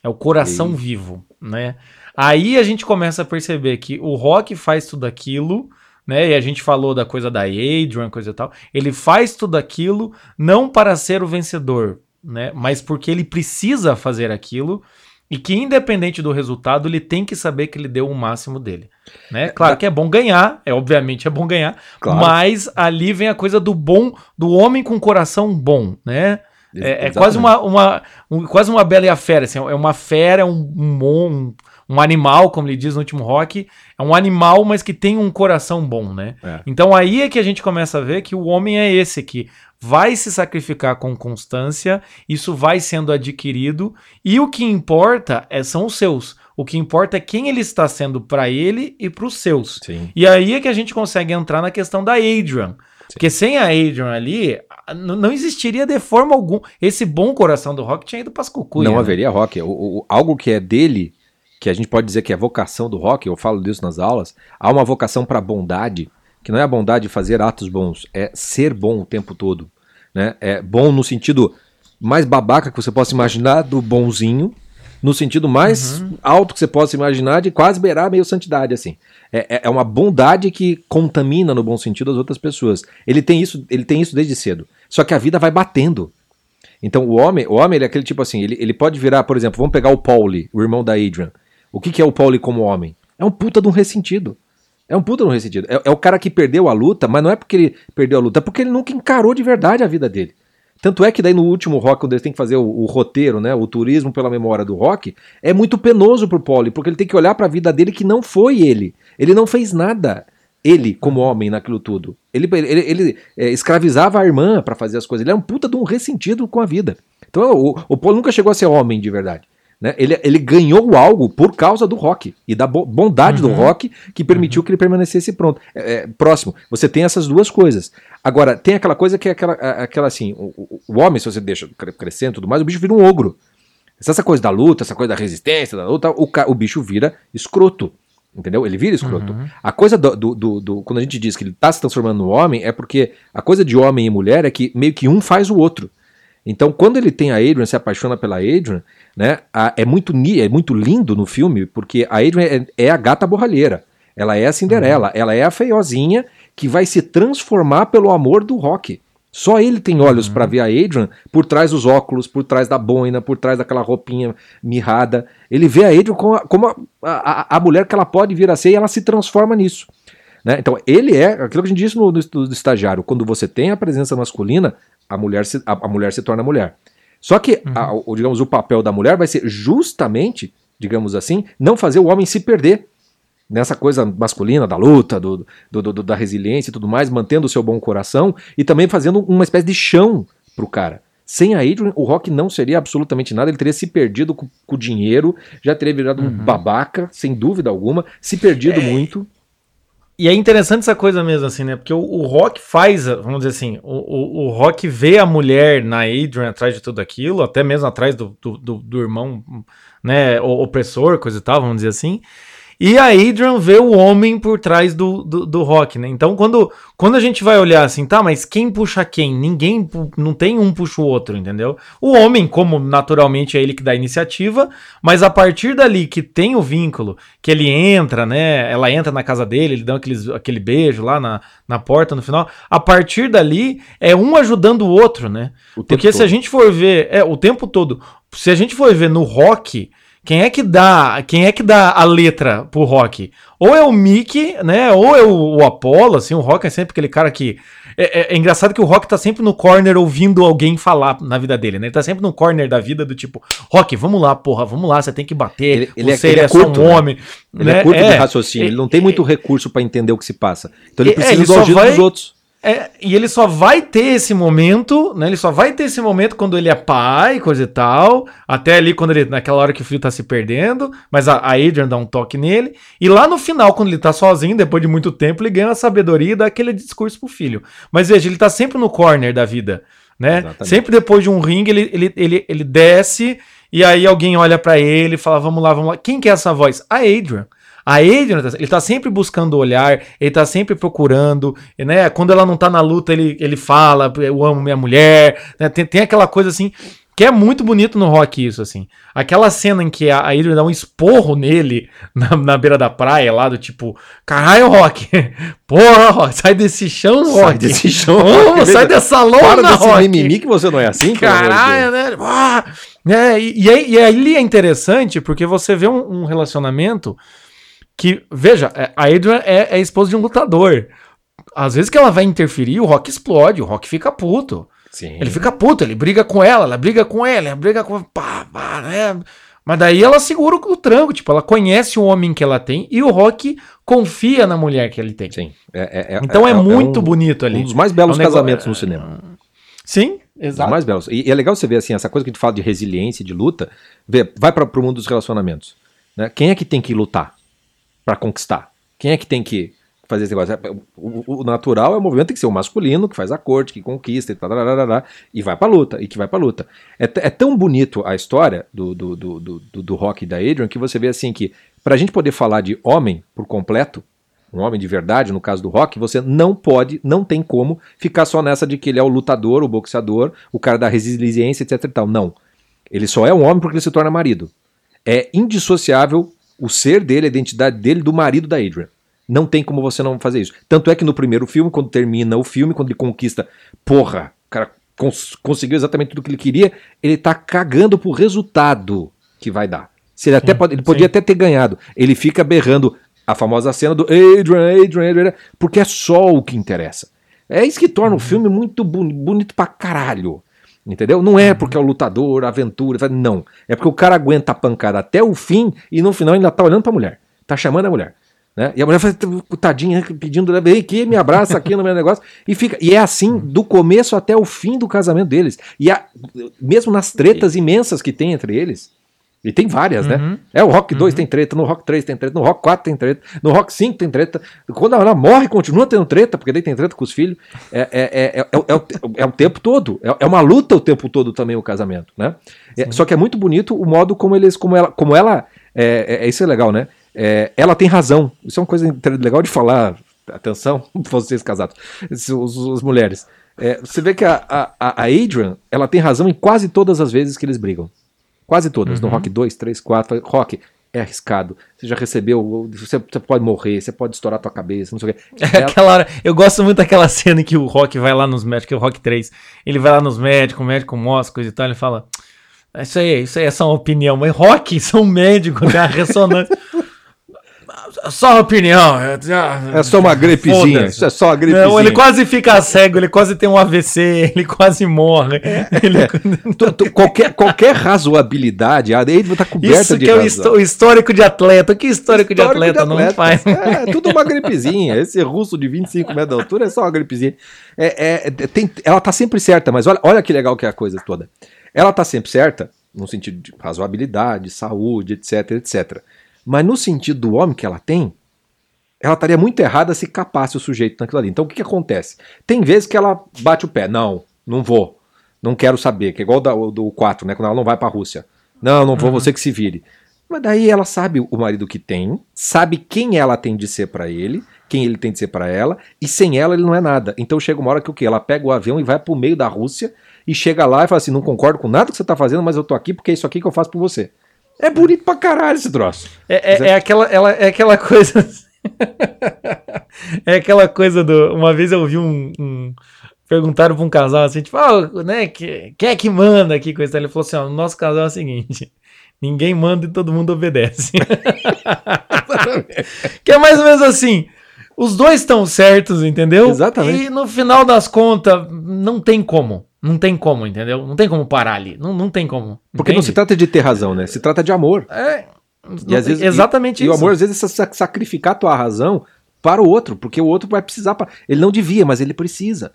É o coração e... vivo, né? Aí a gente começa a perceber que o Rock faz tudo aquilo, né? E a gente falou da coisa da Adrian, coisa e tal. Ele faz tudo aquilo não para ser o vencedor, né? Mas porque ele precisa fazer aquilo e que independente do resultado, ele tem que saber que ele deu o máximo dele, né? Claro que é bom ganhar, é obviamente é bom ganhar, claro. mas ali vem a coisa do bom, do homem com coração bom, né? É, é quase uma, uma um, quase uma bela e a fera, assim, é uma fera, um, um, um animal, como ele diz no último rock, é um animal, mas que tem um coração bom, né? É. Então aí é que a gente começa a ver que o homem é esse que vai se sacrificar com constância, isso vai sendo adquirido, e o que importa é, são os seus. O que importa é quem ele está sendo para ele e para os seus. Sim. E aí é que a gente consegue entrar na questão da Adrian. Sim. Porque sem a Adrian ali, não existiria de forma alguma. Esse bom coração do rock tinha ido para as cucuias. Não né? haveria rock. O, o, algo que é dele, que a gente pode dizer que é vocação do rock, eu falo disso nas aulas, há uma vocação para bondade, que não é a bondade de fazer atos bons, é ser bom o tempo todo. Né? É bom no sentido mais babaca que você possa imaginar do bonzinho, no sentido mais uhum. alto que você possa imaginar de quase beirar meio santidade, assim. É, é, é uma bondade que contamina, no bom sentido, as outras pessoas. Ele tem isso, ele tem isso desde cedo. Só que a vida vai batendo. Então o homem, o homem ele é aquele tipo assim, ele, ele pode virar, por exemplo, vamos pegar o Pauli, o irmão da Adrian. O que, que é o Pauli como homem? É um puta de um ressentido. É um puta de um ressentido. É, é o cara que perdeu a luta, mas não é porque ele perdeu a luta, é porque ele nunca encarou de verdade a vida dele. Tanto é que daí no último rock, quando eles têm que fazer o, o, roteiro, né, o turismo pela memória do rock, é muito penoso pro Pauli, porque ele tem que olhar para a vida dele que não foi ele. Ele não fez nada. Ele, como homem, naquilo tudo. Ele, ele, ele é, escravizava a irmã para fazer as coisas. Ele é um puta de um ressentido com a vida. Então o, o nunca chegou a ser homem de verdade. Né? Ele, ele ganhou algo por causa do rock e da bondade uhum. do rock que permitiu uhum. que ele permanecesse pronto. É, é, próximo, você tem essas duas coisas. Agora, tem aquela coisa que é aquela, aquela assim: o, o homem, se você deixa crescendo e tudo mais, o bicho vira um ogro. Essa coisa da luta, essa coisa da resistência, da luta, o, o bicho vira escroto. Entendeu? Ele vira escroto. Uhum. A coisa do, do, do, do, Quando a gente diz que ele está se transformando no homem, é porque a coisa de homem e mulher é que meio que um faz o outro. Então, quando ele tem a Adrian, se apaixona pela Adrian, né, a, é, muito, é muito lindo no filme, porque a Adrian é, é a gata borralheira. Ela é a Cinderela, uhum. ela é a feiozinha que vai se transformar pelo amor do rock. Só ele tem olhos uhum. para ver a Adrian por trás dos óculos, por trás da boina, por trás daquela roupinha mirrada. Ele vê a Adrian como, a, como a, a, a, mulher que ela pode vir a ser e ela se transforma nisso. Né? Então, ele é aquilo que a gente disse no, no, no estagiário: quando você tem a presença masculina, a mulher se, a, a mulher se torna mulher. Só que, uhum. a, o, digamos, o papel da mulher vai ser justamente, digamos assim, não fazer o homem se perder nessa coisa masculina da luta, do, do, do, da resiliência e tudo mais, mantendo o seu bom coração e também fazendo uma espécie de chão pro cara. Sem a Adrian, o Rock não seria absolutamente nada, ele teria se perdido com, o dinheiro, já teria virado uhum. um babaca, sem dúvida alguma, se perdido é... muito. E é interessante essa coisa mesmo, assim, né? Porque o, o Rock faz, vamos dizer assim, o, o, o, Rock vê a mulher na Adrian atrás de tudo aquilo, até mesmo atrás do, do, do, do irmão, né, opressor, coisa e tal, vamos dizer assim. E a Adrian vê o homem por trás do, do, do, rock, né? Então, quando, quando a gente vai olhar assim, tá, mas quem puxa quem? Ninguém, não tem um puxa o outro, entendeu? O homem, como naturalmente é ele que dá a iniciativa, mas a partir dali que tem o vínculo, que ele entra, né? Ela entra na casa dele, ele dá aqueles, aquele beijo lá na, na porta no final. A partir dali, é um ajudando o outro, né? O Porque se todo. a gente for ver, é, o tempo todo, se a gente for ver no rock quem é que dá, quem é que dá a letra pro Rock? Ou é o Mickey, né? Ou é o, o Apollo, assim, o Rock é sempre aquele cara que é, é, é, engraçado que o Rock tá sempre no corner ouvindo alguém falar na vida dele, né? Ele tá sempre no corner da vida do tipo, Rock, vamos lá, porra, vamos lá, você tem que bater. Ele, você é, ele é, é curto, só um né? homem. Ele é né? é curto de raciocínio, ele não tem muito recurso para entender o que se passa. Então ele precisa ele do ajuda vai... dos outros. É, e ele só vai ter esse momento, né? Ele só vai ter esse momento quando ele é pai, coisa e tal. Até ali, quando ele. Naquela hora que o filho tá se perdendo. Mas a, a Adrian dá um toque nele. E lá no final, quando ele tá sozinho, depois de muito tempo, ele ganha a sabedoria e dá aquele discurso pro filho. Mas veja, ele tá sempre no corner da vida. Né? Sempre depois de um ringue, ele, ele, ele, ele desce. E aí alguém olha para ele e fala: Vamos lá, vamos lá. Quem que é essa voz? A Adrian. A Adrian, ele tá sempre buscando olhar, ele tá sempre procurando, né? Quando ela não tá na luta, ele, ele fala, eu amo minha mulher, né? tem, tem aquela coisa assim Que é muito bonito no rock isso, assim. Aquela cena em que a Adrian dá um esporro nele na, na beira da praia, lá do tipo, caralho, rock. Porra, rock, sai desse chão, rock. Sai desse chão, rock. sai dessa lona, Para desse rock. mimimi que você não é assim. Caralho, né? Ah, né? E, e, aí, e aí é interessante porque você vê um, um relacionamento que, veja, é- a Adrian é, é esposa de um lutador. Às vezes que ela vai interferir, o Rock explode, o Rock fica puto. Sim. Ele fica puto, ele briga com ela, ela briga com ele, ela briga com. Pá, pá, né? Mas daí ela segura o tranco, tipo, ela conhece o homem que ela tem e o Rock confia na mulher que ele tem. Sim. É- é- Então é, muito um- bonito ali. Um dos mais belos É um casamentos no cinema. Sim, Os exato. mais belos. E, e é legal você ver assim, essa coisa que a gente fala de resiliência, de luta, vê, vai para o mundo dos relacionamentos. Né? Quem é que tem que lutar para conquistar? Quem é que tem que fazer esse negócio? É, O, o- natural é o movimento tem que ser o masculino que faz a corte, que conquista e tal, e vai pra luta, e que vai pra luta. É, é tão bonito a história do, do, do, do, do, Rock da Adrian que você vê assim que pra gente poder falar de homem por completo, um homem de verdade, no caso do Rock, você não pode, não tem como ficar só nessa de que ele é o lutador, o boxeador, o cara da resiliência, etc e tal. Não. Ele só é um homem porque ele se torna marido. É indissociável o ser dele, a identidade dele, do marido da Adrian. Não tem como você não fazer isso. Tanto é que no primeiro filme, quando termina o filme, quando ele conquista, porra, o cara cons- conseguiu exatamente tudo que ele queria, ele tá cagando pro resultado que vai dar. Se ele, até pode, ele podia até ter ganhado. Ele fica berrando a famosa cena do Adrian, Adrian, Adrian, porque é só o que interessa. É isso que torna o filme muito boni- bonito pra caralho. Entendeu? Não é porque é o lutador, a aventura, não. É porque o cara aguenta a pancada até o fim e no final ainda tá olhando pra mulher. Tá chamando a mulher. Né? E a mulher faz tadinha, pedindo, vem aqui, me abraça aqui no meu negócio. E fica. E é assim do começo até o fim do casamento deles. E a- mesmo nas tretas imensas que tem entre eles. E tem várias, Uhum. né? É, o Rock 2 tem treta, no Rock 3 tem treta, no Rock 4 tem treta, no Rock 5 tem treta. Quando ela morre, continua tendo treta, porque daí tem treta com os filhos. É, é, é, é, é o, é o tempo todo. É, é uma luta o tempo todo também o casamento, né? É, só que é muito bonito o modo como eles, como ela, como ela é, é- isso é legal, né? É, ela tem razão. Isso é uma coisa legal de falar. Atenção, vocês casados, os, os- as mulheres. É, você vê que a, a, a Adrian, ela tem razão em quase todas as vezes que eles brigam. Quase todas. No Rock 2, 3, 4. Rock, é arriscado. Você já recebeu. Você, você pode morrer, você pode estourar tua cabeça, não sei o quê. É aquela hora, eu gosto muito daquela cena em que o Rock vai lá nos médicos, que é o Rock 3. Ele vai lá nos médicos, o médico mostra coisa e tal, ele fala: Isso aí, isso aí é só uma opinião, mas Rock, são médicos, tem a ressonância. Só opinião. É só uma gripezinha. Isso é só uma gripezinha. Não, ele quase fica cego, ele quase tem um AVC, ele quase morre. Ele- Tu- tu- qualquer, qualquer razoabilidade, a Adrian tá coberta Isso de que é o razão. histó- o histórico de atleta. Que histórico, de Histórico atleta, não atleta. faz? É, tudo uma gripezinha. Esse russo de 25 metros de altura é só uma gripezinha. É, é, tem- ela tá sempre certa, mas olha, olha que legal que é a coisa toda. Ela tá sempre certa, no sentido de razoabilidade, saúde, etc, etc. Mas no sentido do homem que ela tem, ela estaria muito errada se capasse o sujeito naquilo ali. Então o que, que acontece? Tem vezes que ela bate o pé. Não, não vou. Não quero saber. Que é igual o da- o do 4, né? Quando ela não vai pra Rússia. Não, não vou, você que se vire. Mas daí ela sabe o marido que tem, sabe quem ela tem de ser pra ele, quem ele tem de ser pra ela, e sem ela ele não é nada. Então chega uma hora que o quê? Ela pega o avião e vai pro meio da Rússia e chega lá e fala assim: não concordo com nada que você tá fazendo, mas eu tô aqui porque é isso aqui que eu faço por você. É bonito pra caralho esse troço. É, é- é aquela, ela, é aquela coisa. é aquela coisa do. Uma vez eu vi um. um- perguntaram pra um casal assim, tipo, ah, né, que, quem é que manda aqui com isso? Ele falou assim: ó, no nosso casal é o seguinte. Ninguém manda e todo mundo obedece. que é mais ou menos assim. Os dois estão certos, entendeu? Exatamente. E no final das contas, não tem como. Não tem como, entendeu? Não tem como parar ali. Não, não tem como. Porque não entende? se trata de ter razão, né? Se trata de amor. É, E às vezes, exatamente e, isso. E o amor, às vezes, é sa- sacrificar a tua razão para o outro, porque o outro vai precisar. pa- Ele não devia, mas ele precisa.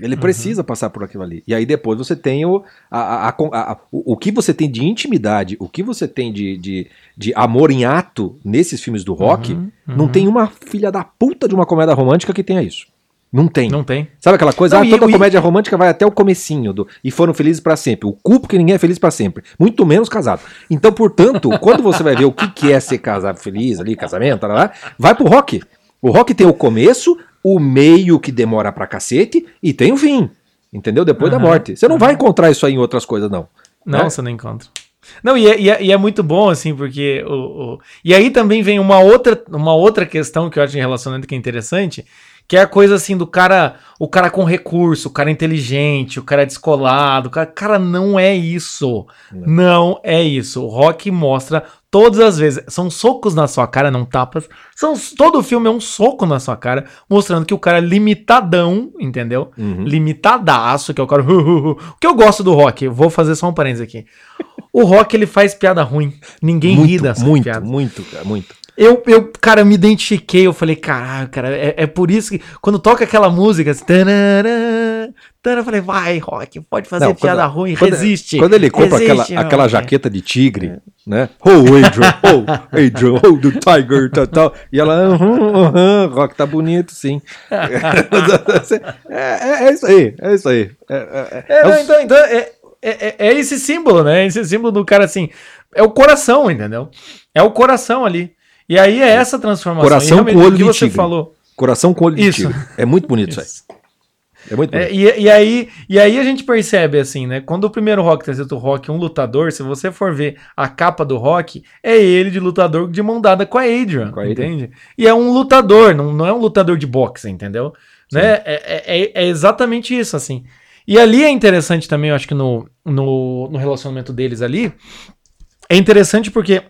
Ele Uhum. precisa passar por aquilo ali. E aí depois você tem o, a, a- a- o, o que você tem de intimidade, o que você tem de, de, de amor em ato nesses filmes do rock, Uhum, não uhum. tem uma filha da puta de uma comédia romântica que tenha isso. Não tem. Não tem. Sabe aquela coisa? Não, ah, e- toda e- comédia romântica vai até o comecinho do e foram felizes pra sempre. O cu porque ninguém é feliz pra sempre. Muito menos casado. Então, portanto, quando você vai ver o que, que é ser casado feliz ali, casamento, tarará, vai pro rock. O rock tem o começo, o meio que demora pra cacete e tem o fim. Entendeu? Depois da Aham, morte. Você não vai encontrar isso aí em outras coisas, não. Não, né? você não encontra. Não, e é, e é- e é muito bom, assim, porque o, o- E aí também vem uma outra, uma outra questão que eu acho em relacionamento que é interessante, que é a coisa assim do cara, o cara com recurso, o cara inteligente, o cara descolado, o cara, cara não é isso. Não é isso. O rock mostra todas as vezes, são socos na sua cara, não tapas. São, todo filme é um soco na sua cara, mostrando que o cara é limitadão, entendeu? Uhum. limitadaço, que é o cara. O que eu gosto do rock, vou fazer só um parênteses aqui. O rock ele faz piada ruim. Ninguém ri Muito, dessa muito, piada. muito, cara, muito. Eu, eu, cara, me identifiquei, eu falei, caralho, cara, é, é por isso que quando toca aquela música, assim, tanarã, tanarã, eu falei, vai, rock, pode fazer Não, piada quando- ruim, Quando, resiste. quando ele compra resiste, aquela, aquela rock. jaqueta de tigre, né? Oh, Adrian, oh, Adrian, oh, do Tiger, tal, tal. E ela, rock tá bonito, sim. é, é, é isso aí, é isso aí. É, é, é, É, não, é então, então é, é, é- é esse símbolo, né? Esse símbolo do cara assim. É o coração, entendeu? É o coração ali. E aí é essa transformação. Coração com olho o que de você tigre. falou. Coração com olho de Isso. tigre. É muito bonito isso aí. Isso. É muito bonito. É, e, e aí, e aí a gente percebe assim, né? Quando o primeiro rock tá escrito rock, um lutador, se você for ver a capa do rock, é ele de lutador de mão dada com a Adrian, Com a Adrian. entende? E é um lutador, não, não é um lutador de boxe, entendeu? Né? É, é, é- é exatamente isso, assim. E ali é interessante também, eu acho que no, no, no relacionamento deles ali, é interessante porque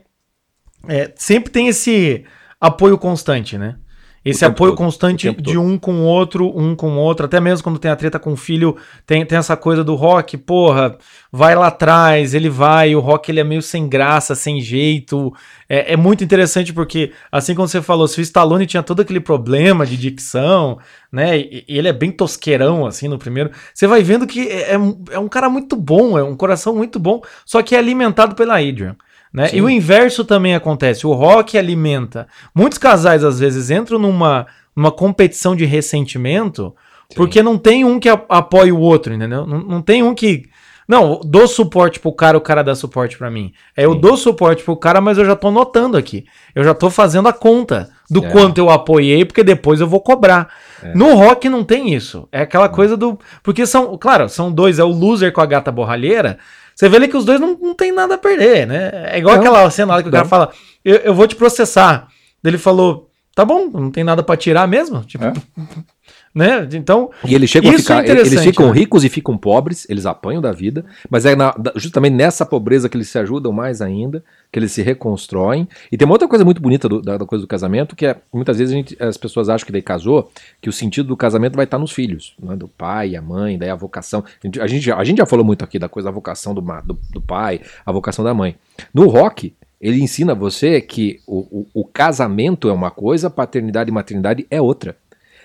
é, sempre tem esse apoio constante, né? Esse apoio todo, constante de todo. um com o outro, um com o outro, até mesmo quando tem a treta com o filho, tem, tem essa coisa do rock, porra, vai lá atrás, ele vai, o rock ele é meio sem graça, sem jeito. É, é muito interessante porque, assim como você falou, se o Stallone tinha todo aquele problema de dicção, né, e, e ele é bem tosqueirão, assim, no primeiro, você vai vendo que é, é um- é um cara muito bom, é um coração muito bom, só que é alimentado pela Adrian. Né? Sim. E o inverso também acontece. O rock alimenta. Muitos casais, às vezes, entram numa, numa competição de ressentimento porque não tem um que apoie o outro, entendeu? Não, não tem um que. Não, dou suporte pro cara, o cara dá suporte pra mim. É, eu Sim. dou suporte pro cara, mas eu já tô notando aqui. Eu já tô fazendo a conta do É. quanto eu apoiei, porque depois eu vou cobrar. No rock não tem isso. É aquela coisa do. Porque são, claro, são dois, é o loser com a gata borralheira. Você vê ali que os dois não, não tem nada a perder, né? É igual Não. aquela cena lá que o cara Não. fala: eu, eu vou te processar. Ele falou: tá bom, não tem nada pra tirar mesmo? Tipo, É. né? Então. E eles chegam a Isso ficar. é eles ficam né? ricos e ficam pobres, eles apanham da vida, mas é na- justamente nessa pobreza que eles se ajudam mais ainda, que eles se reconstroem. E tem uma outra coisa muito bonita do- da, da coisa do casamento, que é muitas vezes gente- as pessoas acham que daí casou, que o sentido do casamento vai estar nos filhos, né? do pai, a mãe, daí a vocação. A gente, a gente, já- a gente já falou muito aqui da coisa da vocação do, do, do pai, a vocação da mãe. No rock, ele ensina você que o, o, o casamento é uma coisa, paternidade e maternidade é outra.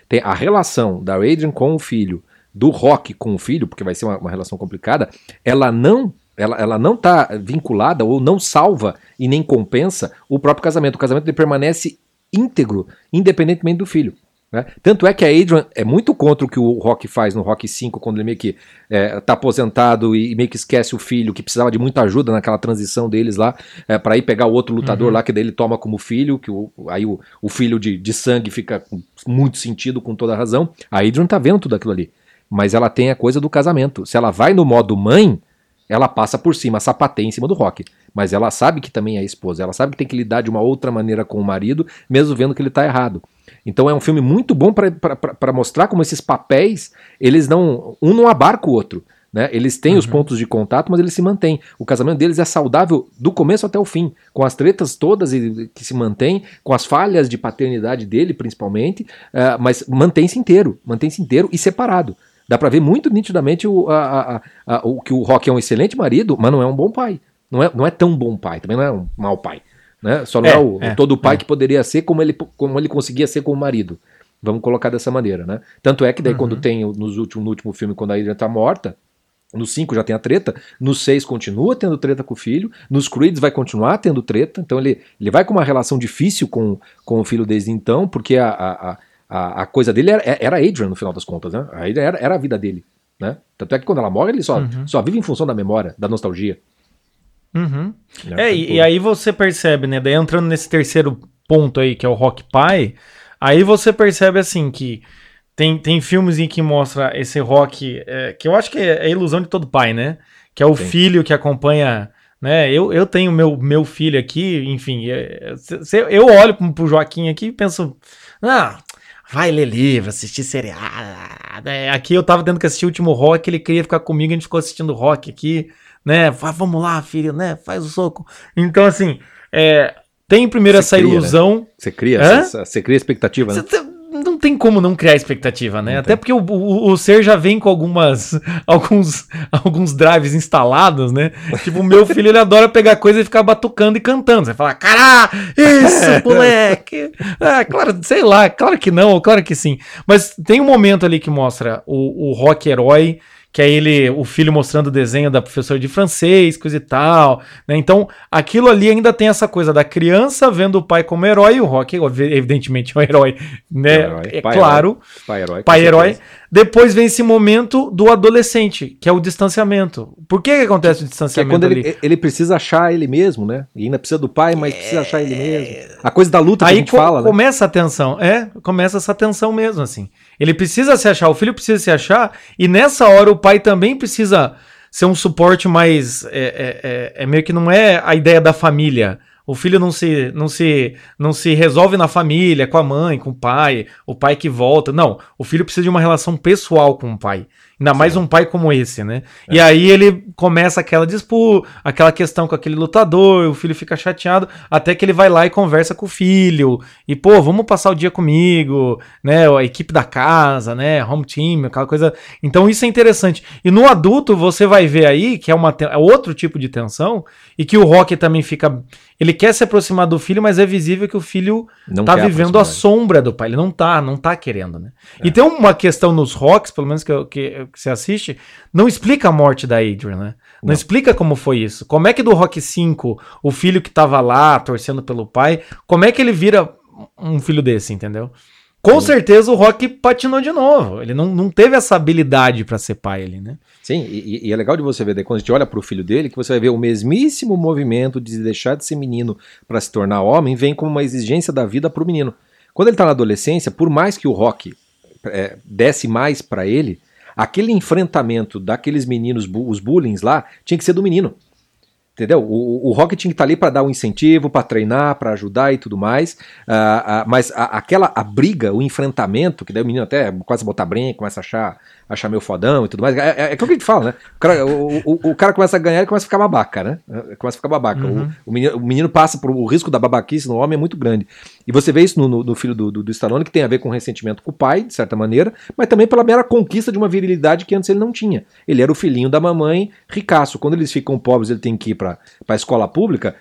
Tem a relação da Adrian com o filho, do Rock com o filho, porque vai ser uma, uma relação complicada, ela não ela, ela não está vinculada ou não salva e nem compensa o próprio casamento. O casamento permanece íntegro, independentemente do filho. Né? Tanto é que a Adrian é muito contra o que o Rock faz no Rock 5, quando ele meio que é, tá aposentado e meio que esquece o filho, que precisava de muita ajuda naquela transição deles lá, é, para ir pegar o outro lutador Uhum. lá, que daí ele toma como filho, que o, aí o, o filho de, de sangue fica com muito sentido, com toda razão. A Adrian tá vendo tudo aquilo ali. Mas ela tem a coisa do casamento. Se ela vai no modo mãe, ela passa por cima, sapateia em cima do rock. Mas ela sabe que também é esposa, ela sabe que tem que lidar de uma outra maneira com o marido, mesmo vendo que ele tá errado. Então é um filme muito bom para mostrar como esses papéis, eles não. Um não abarca o outro. Né? Eles têm os pontos de contato, mas eles se mantêm. O casamento deles é saudável do começo até o fim, com as tretas todas que se mantém, com as falhas de paternidade dele, principalmente, eh, mas mantém-se inteiro, mantém-se inteiro e separado. Dá pra ver muito nitidamente o, a- a- a- o que o Rock é um excelente marido, mas não é um bom pai. Não é, não é tão bom pai, também não é um mau pai. Né? Só não é, É, o, é, todo pai é. que poderia ser como ele, como ele conseguia ser com o marido. Vamos colocar dessa maneira, né? Tanto é que daí Uhum. quando tem nos últimos, no último filme, quando a Adrian tá morta, no 5 já tem a treta, no 6 continua tendo treta com o filho, nos Creeds vai continuar tendo treta, então ele, ele vai com uma relação difícil com, com o filho desde então, porque a, a, a- a, a coisa dele era, era Adrian no final das contas, né? A Adrian era, era a vida dele, né? Tanto é que quando ela morre, ele só, Uhum. só vive em função da memória, da nostalgia. Uhum. né? É, e, e aí você percebe, né? Daí entrando nesse terceiro ponto aí, que é o Rock Pai, aí você percebe assim que tem, tem filmes em que mostra esse rock, é, que eu acho que é a ilusão de todo pai, né? que é o Sim. filho que acompanha. Né? Eu, eu tenho meu, meu filho aqui, enfim, é, eu, eu olho pro Joaquim aqui e penso, ah, vai ler livro, assistir seriado. É, aqui eu tava tendo que assistir o último rock, ele queria ficar comigo, a gente ficou assistindo rock aqui, né? Vamos lá, filho, né? Faz o soco. Então, assim, é, tem primeiro você essa cria, né? ilusão. Né? Você cria, essa, você cria expectativa, né? Você, não tem como não criar expectativa, né? Não Até tem. porque o, o, o, ser já vem com algumas alguns, alguns drives instalados, né? Tipo, o meu filho ele adora pegar coisa e ficar batucando e cantando. Você fala, cará, isso, moleque. Ah, claro, sei lá, claro que não, claro que sim. Mas tem um momento ali que mostra o, o rock herói que é ele, o filho mostrando o desenho da professora de francês, coisa e tal, né? Então, aquilo ali ainda tem essa coisa da criança vendo o pai como herói, o Rock, evidentemente, é um herói, né? É, herói. é pai claro. Herói. Pai herói. Pai herói. Depois vem esse momento do adolescente, que é o distanciamento. Por que, que acontece o distanciamento? Que é quando ele, ele, precisa achar ele mesmo, né? E ainda precisa do pai, mas é... precisa achar ele mesmo. A coisa da luta Aí que a gente co fala, né? começa a tensão, é, começa essa tensão mesmo, assim. Ele precisa se achar, o filho precisa se achar, e nessa hora o pai também precisa ser um suporte mais. É, é, é, é meio que não é a ideia da família o filho não se, não se, não se resolve na família, com a mãe, com o pai, o pai que volta. Não, o filho precisa de uma relação pessoal com o pai. Ainda mais um pai como esse, né? É. E aí ele começa aquela disputa, aquela questão com aquele lutador, o filho fica chateado, até que ele vai lá e conversa com o filho. E, pô, vamos passar o dia comigo, né? A equipe da casa, né? Home team, aquela coisa. Então isso é interessante. E no adulto você vai ver aí que é, uma, é outro tipo de tensão e que o Rock também fica. Ele quer se aproximar do filho, mas é visível que o filho não tá vivendo a sombra do pai. Ele não tá, não tá querendo, né? É. E tem uma questão nos rocks, pelo menos que, que, que você assiste, não explica a morte da Adrian, né? Não, não, explica como foi isso. Como é que do Rock 5, o filho que tava lá torcendo pelo pai, como é que ele vira um filho desse, entendeu? Com Sim. certeza o Rock patinou de novo. Ele não, não teve essa habilidade para ser pai ali, né? Sim, e, e, é legal de você ver, quando a gente olha para o filho dele, que você vai ver o mesmíssimo movimento de deixar de ser menino para se tornar homem, vem como uma exigência da vida para o menino. Quando ele está na adolescência, por mais que o Rock é, desce mais para ele, aquele enfrentamento daqueles meninos, os bullying lá, tinha que ser do menino. Entendeu? O, o Rock tinha que estar tá ali para dar um incentivo, para treinar, para ajudar e tudo mais. Uh, uh, mas a, aquela a briga, o enfrentamento, que daí o menino até a botar brinco, começa a achar achar meio fodão e tudo mais. É, é, é aquilo que a gente fala, né? O cara, o, o, o cara começa a ganhar e começa a ficar babaca, né? Começa a ficar babaca. Uhum. O, o, menino, o menino passa por. O risco da babaquice no homem é muito grande. E você vê isso no, no, no filho do, do, do, Stallone, que tem a ver com ressentimento com o pai, de certa maneira, mas também pela mera conquista de uma virilidade que antes ele não tinha. Ele era o filhinho da mamãe ricaço. Quando eles ficam pobres, ele tem que ir pra, pra escola pública.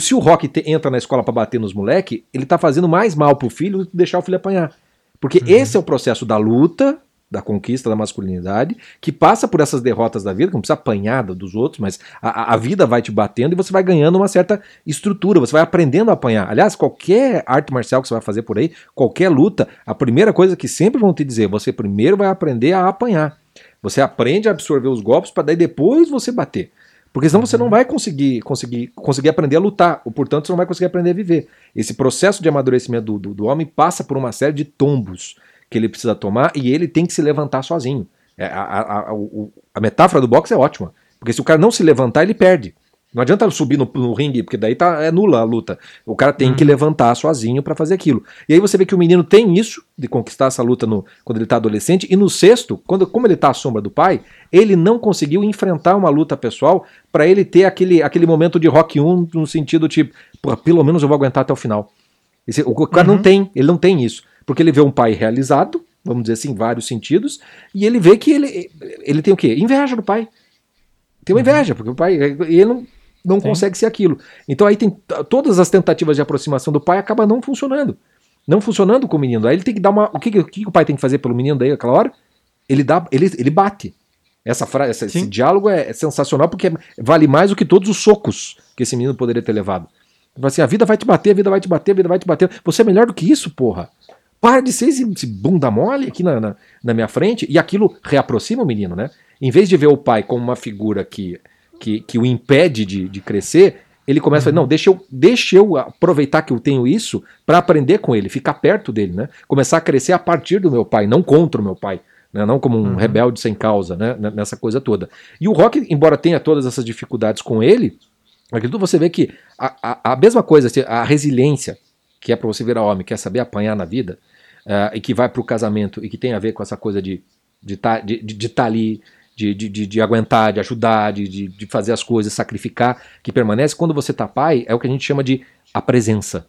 Se o Rock te, entra na escola para bater nos moleque, ele tá fazendo mais mal pro filho do que deixar o filho apanhar. Porque uhum. esse é o processo da luta da conquista da masculinidade, que passa por essas derrotas da vida, que não precisa apanhar dos outros, mas a, a, vida vai te batendo e você vai ganhando uma certa estrutura, você vai aprendendo a apanhar. Aliás, qualquer arte marcial que você vai fazer por aí, qualquer luta, a primeira coisa que sempre vão te dizer, você primeiro vai aprender a apanhar. Você aprende a absorver os golpes para daí depois você bater. Porque senão você não uhum. vai conseguir, conseguir, conseguir aprender a lutar, ou portanto você não vai conseguir aprender a viver. Esse processo de amadurecimento do, do, do homem passa por uma série de tombos que ele precisa tomar e ele tem que se levantar sozinho. É, a, a, a, a, metáfora do boxe é ótima, porque se o cara não se levantar, ele perde. Não adianta subir no, no ringue, porque daí tá, é nula a luta. O cara tem que uhum. levantar sozinho para fazer aquilo. E aí você vê que o menino tem isso, de conquistar essa luta no, quando ele tá adolescente, e no sexto, quando, como ele tá à sombra do pai, ele não conseguiu enfrentar uma luta pessoal para ele ter aquele, aquele momento de rock 1 no sentido tipo, pelo menos eu vou aguentar até o final. Esse, o cara uhum. não tem, ele não tem isso. Porque ele vê um pai realizado, vamos dizer assim, em vários sentidos, e ele vê que ele, ele tem o quê? Inveja do pai. Tem uma uhum. inveja, porque o pai. ele não, não consegue ser aquilo. Então aí tem todas as tentativas de aproximação do pai acabam não funcionando. Não funcionando com o menino. Aí ele tem que dar uma. O que, o que o pai tem que fazer pelo menino daí naquela hora? Ele dá. Ele, ele bate. Essa frase, esse diálogo é, é, sensacional porque vale mais do que todos os socos que esse menino poderia ter levado. Assim, a vida vai te bater, a vida vai te bater, a vida vai te bater. Você é melhor do que isso, porra. Para de ser esse, esse bunda mole aqui na, na, na, minha frente. E aquilo reaproxima o menino, né? Em vez de ver o pai como uma figura que, que, que o impede de, de crescer, ele começa a falar, não, deixa eu, deixa eu aproveitar que eu tenho isso para aprender com ele, ficar perto dele, né? Começar a crescer a partir do meu pai, não contra o meu pai. né? não como um Uhum. rebelde sem causa, né? nessa coisa toda. E o Rock, embora tenha todas essas dificuldades com ele, acredito você vê que a, a, a mesma coisa, assim, a resiliência que é para você virar homem, que é saber apanhar na vida, eh, e que vai para o casamento e que tem a ver com essa coisa de de estar de, de, de tá ali, de, de, de, de aguentar, de ajudar, de, de, de fazer as coisas, sacrificar, que permanece. Quando você tá pai, é o que a gente chama de a presença.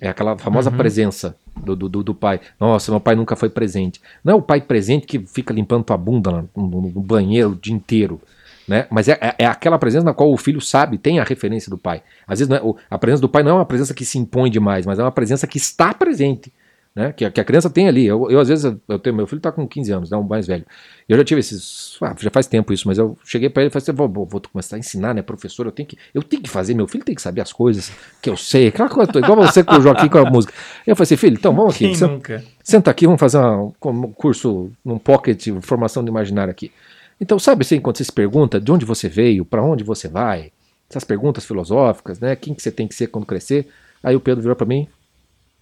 É aquela famosa Uhum. presença do, do, do- pai. Nossa, meu pai nunca foi presente. Não é o pai presente que fica limpando tua bunda no, no- no banheiro o dia inteiro. Né? Mas é, é- é aquela presença na qual o filho sabe, tem a referência do pai. Às vezes não é- a presença do pai não é uma presença que se impõe demais, mas é uma presença que está presente. Né? Que, a- que a criança tem ali. Eu, eu, às vezes, eu- eu tenho, meu filho está com 15 anos, né? o mais velho. Eu já tive esses. ah, já faz tempo isso, mas eu cheguei para ele e falei assim: vou, vou, vou começar a ensinar, né, professor? Eu tenho, que, eu tenho que fazer, meu filho tem que saber as coisas que eu sei. Aquela coisa, toda, igual você com o Joaquim com a música. Eu falei assim: filho, então vamos aqui. Nunca? Senta aqui, vamos fazer uma- um curso, um pocket, formação do imaginário aqui. Então, sabe assim, quando você se pergunta de onde você veio, para onde você vai, essas perguntas filosóficas, né? Quem que você tem que ser quando crescer? Aí o Pedro virou para mim,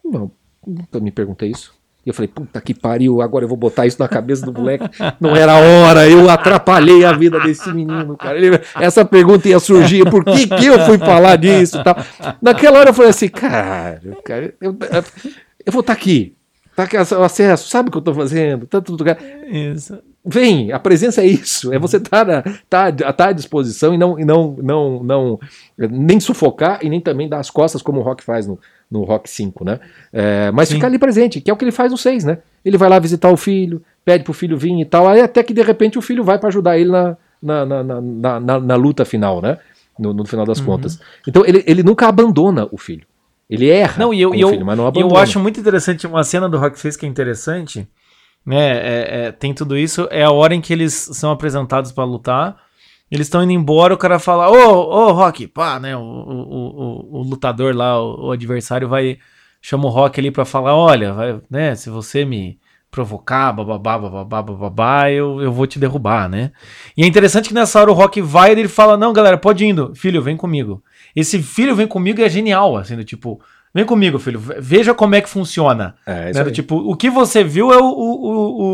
não, nunca me perguntei isso. E eu falei, puta que pariu, agora eu vou botar isso na cabeça do moleque. Não era a hora, eu atrapalhei a vida desse menino, cara. Ele- essa pergunta ia surgir, por que, que eu fui falar disso e tal? Naquela hora eu falei assim, cara, cara eu, eu vou estar aqui. Tá aqui o acesso, sabe o que eu tô fazendo? Tá tudo lugar. Isso. Vem, a presença é isso, é você estar tá, tá, tá à disposição e não, e não, não, não nem sufocar e nem também dar as costas como o Rock faz no, no Rock 5, né? É, mas Sim. ficar ali presente, que é o que ele faz no 6, né? Ele vai lá visitar o filho, pede pro filho vir e tal, aí até que de repente o filho vai para ajudar ele na, na, na, na, na, na- luta final, né? No, no final das Uhum. contas. Então ele, ele nunca abandona o filho. Ele erra Não, e eu, com o eu, filho, mas não e abandona. eu acho muito interessante uma cena do Rock 6 que é interessante, né? é- é, tem tudo isso, é a hora em que eles são apresentados pra lutar. Eles estão indo embora, o cara fala, ô, ô, Rock, pá, né? O, o, o, o lutador lá, o, o adversário vai. Chama o Rock ali pra falar, olha, vai, né? Se você me provocar, bababá, bababá, bababá, eu, eu vou te derrubar, né? E é interessante que nessa hora o Rock vai e ele fala: Não, galera, pode ir indo. Filho, vem comigo. Esse filho vem comigo é genial, assim, do tipo, vem comigo, filho, ve- veja como é que funciona. É, Né? Tipo, o que você viu é o, o,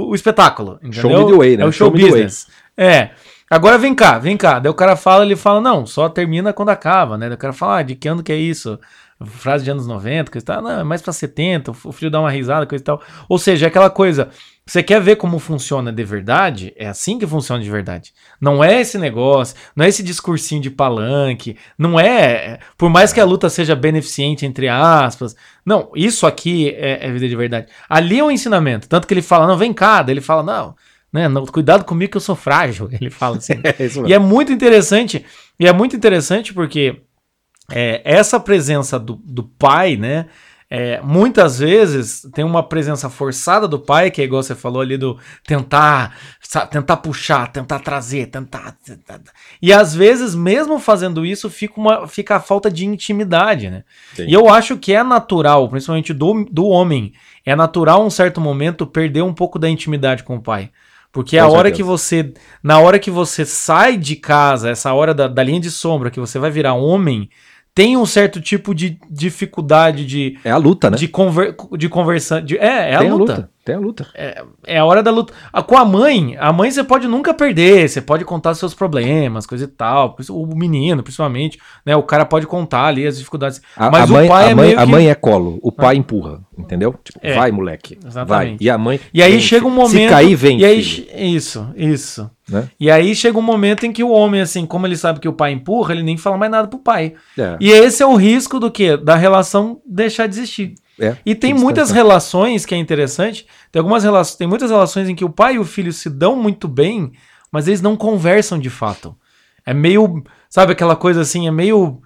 o, o espetáculo. Entendeu? Show me the way, né? É o Show show business. É. Agora vem cá, vem cá. Daí o cara fala, ele fala, não, só termina quando acaba, né? Daí o cara fala, ah, de que ano que é isso? Frase de anos 90, coisa e tal. Não, é mais pra 70, o filho dá uma risada, coisa e tal. Ou seja, é aquela coisa, você quer ver como funciona de verdade? É assim que funciona de verdade. Não é esse negócio, não é esse discursinho de palanque, não é. Por mais que a luta seja beneficente, entre aspas. Não, isso aqui é, é vida de verdade. Ali é um ensinamento. Tanto que ele fala, não, vem cá. Ele fala, não, né, não, cuidado comigo que eu sou frágil. Ele fala assim. É E é muito interessante, e é muito interessante porque é, essa presença do, do pai, né? É, muitas vezes tem uma presença forçada do pai, que é igual você falou ali do tentar, tentar puxar, tentar trazer, tentar, tentar- E às vezes, mesmo fazendo isso, fica, uma, fica a falta de intimidade, né? Sim. E eu acho que é natural, principalmente do, do homem, é natural um certo momento perder um pouco da intimidade com o pai. Porque é a Com hora certeza. que você. Na hora que você sai de casa, essa hora da, da linha de sombra, que você vai virar homem, tem um certo tipo de dificuldade de, É a luta, né? de, conver, de conversar. de- é, é a Tem luta. Tem a luta. É a hora da luta. Ah, Com a mãe, a mãe você pode nunca perder, você pode contar seus problemas, coisa e tal. O menino, principalmente, né? O cara pode contar ali as dificuldades. A, Mas a o mãe, pai a é mãe, meio a mãe é colo, o pai empurra, entendeu? Tipo, É, vai, moleque. Vai. exatamente. E a mãe. E aí vem, chega um momento. Se cair, vem. E aí, filho, isso, isso. Né? E aí chega um momento em que o homem, assim, como ele sabe que o pai empurra, ele nem fala mais nada pro pai. É, E esse é o risco do quê? Da relação deixar de existir. é. E tem muitas relações que é interessante. Tem algumas relações, tem muitas relações em que o pai e o filho se dão muito bem, mas eles não conversam de fato. É meio, sabe aquela coisa assim, é meio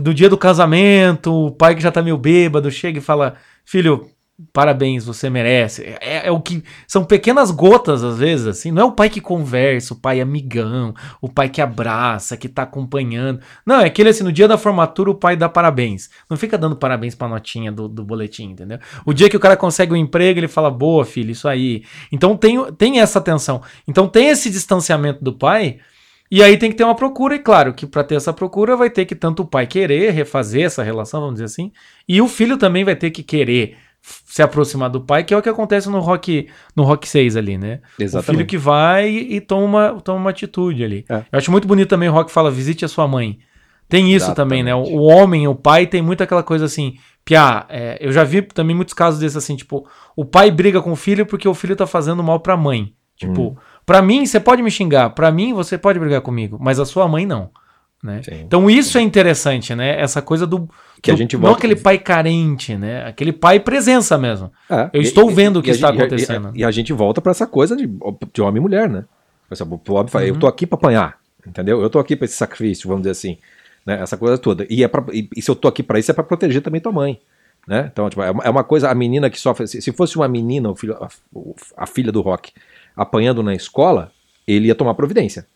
do dia do casamento, o pai que já tá meio bêbado chega e fala: "Filho, parabéns, você merece". É, é o que são pequenas gotas às vezes assim, não é o pai que conversa, o pai amigão, o pai que abraça, que tá acompanhando. Não, é aquele assim, no dia da formatura o pai dá parabéns. Não fica dando parabéns pra notinha do, do boletim, entendeu? O dia que o cara consegue um emprego, ele fala, boa, filho, isso aí. Então tem, tem essa tensão. Então tem esse distanciamento do pai, e aí tem que ter uma procura, e claro que pra ter essa procura vai ter que tanto o pai querer refazer essa relação, vamos dizer assim, e o filho também vai ter que querer se aproximar do pai, que é o que acontece no Rock, no rock 6 ali, né? O filho Exatamente. que vai e toma uma, toma uma atitude ali. É. Eu acho muito bonito também o Rock fala, visite a sua mãe. Tem isso também, né? O, Exatamente. o homem, o pai, tem muito aquela coisa assim, piá, é, eu já vi também muitos casos desses assim, tipo, o pai briga com o filho porque o filho tá fazendo mal pra mãe. Tipo, Hum. pra mim você pode me xingar, pra mim você pode brigar comigo, mas a sua mãe não. Né? Então isso é interessante, né? Essa coisa do, Que a do- gente não aquele pai carente, né? Aquele pai presença mesmo. É, Eu e- estou e- vendo o que a está gente- a- acontecendo. E, a gente volta pra essa coisa de, de homem e mulher, né? O homem fala, eu Uhum. tô aqui pra apanhar, entendeu? Eu tô aqui pra esse sacrifício, vamos dizer assim, né? Essa coisa toda. E, é pra, e, se eu tô aqui pra isso, é pra proteger também tua mãe, né? Então, tipo, é uma- é uma coisa, a menina que sofre, se, se fosse uma menina, o filho, a, a filha do Rock, apanhando na escola, ele ia tomar providência,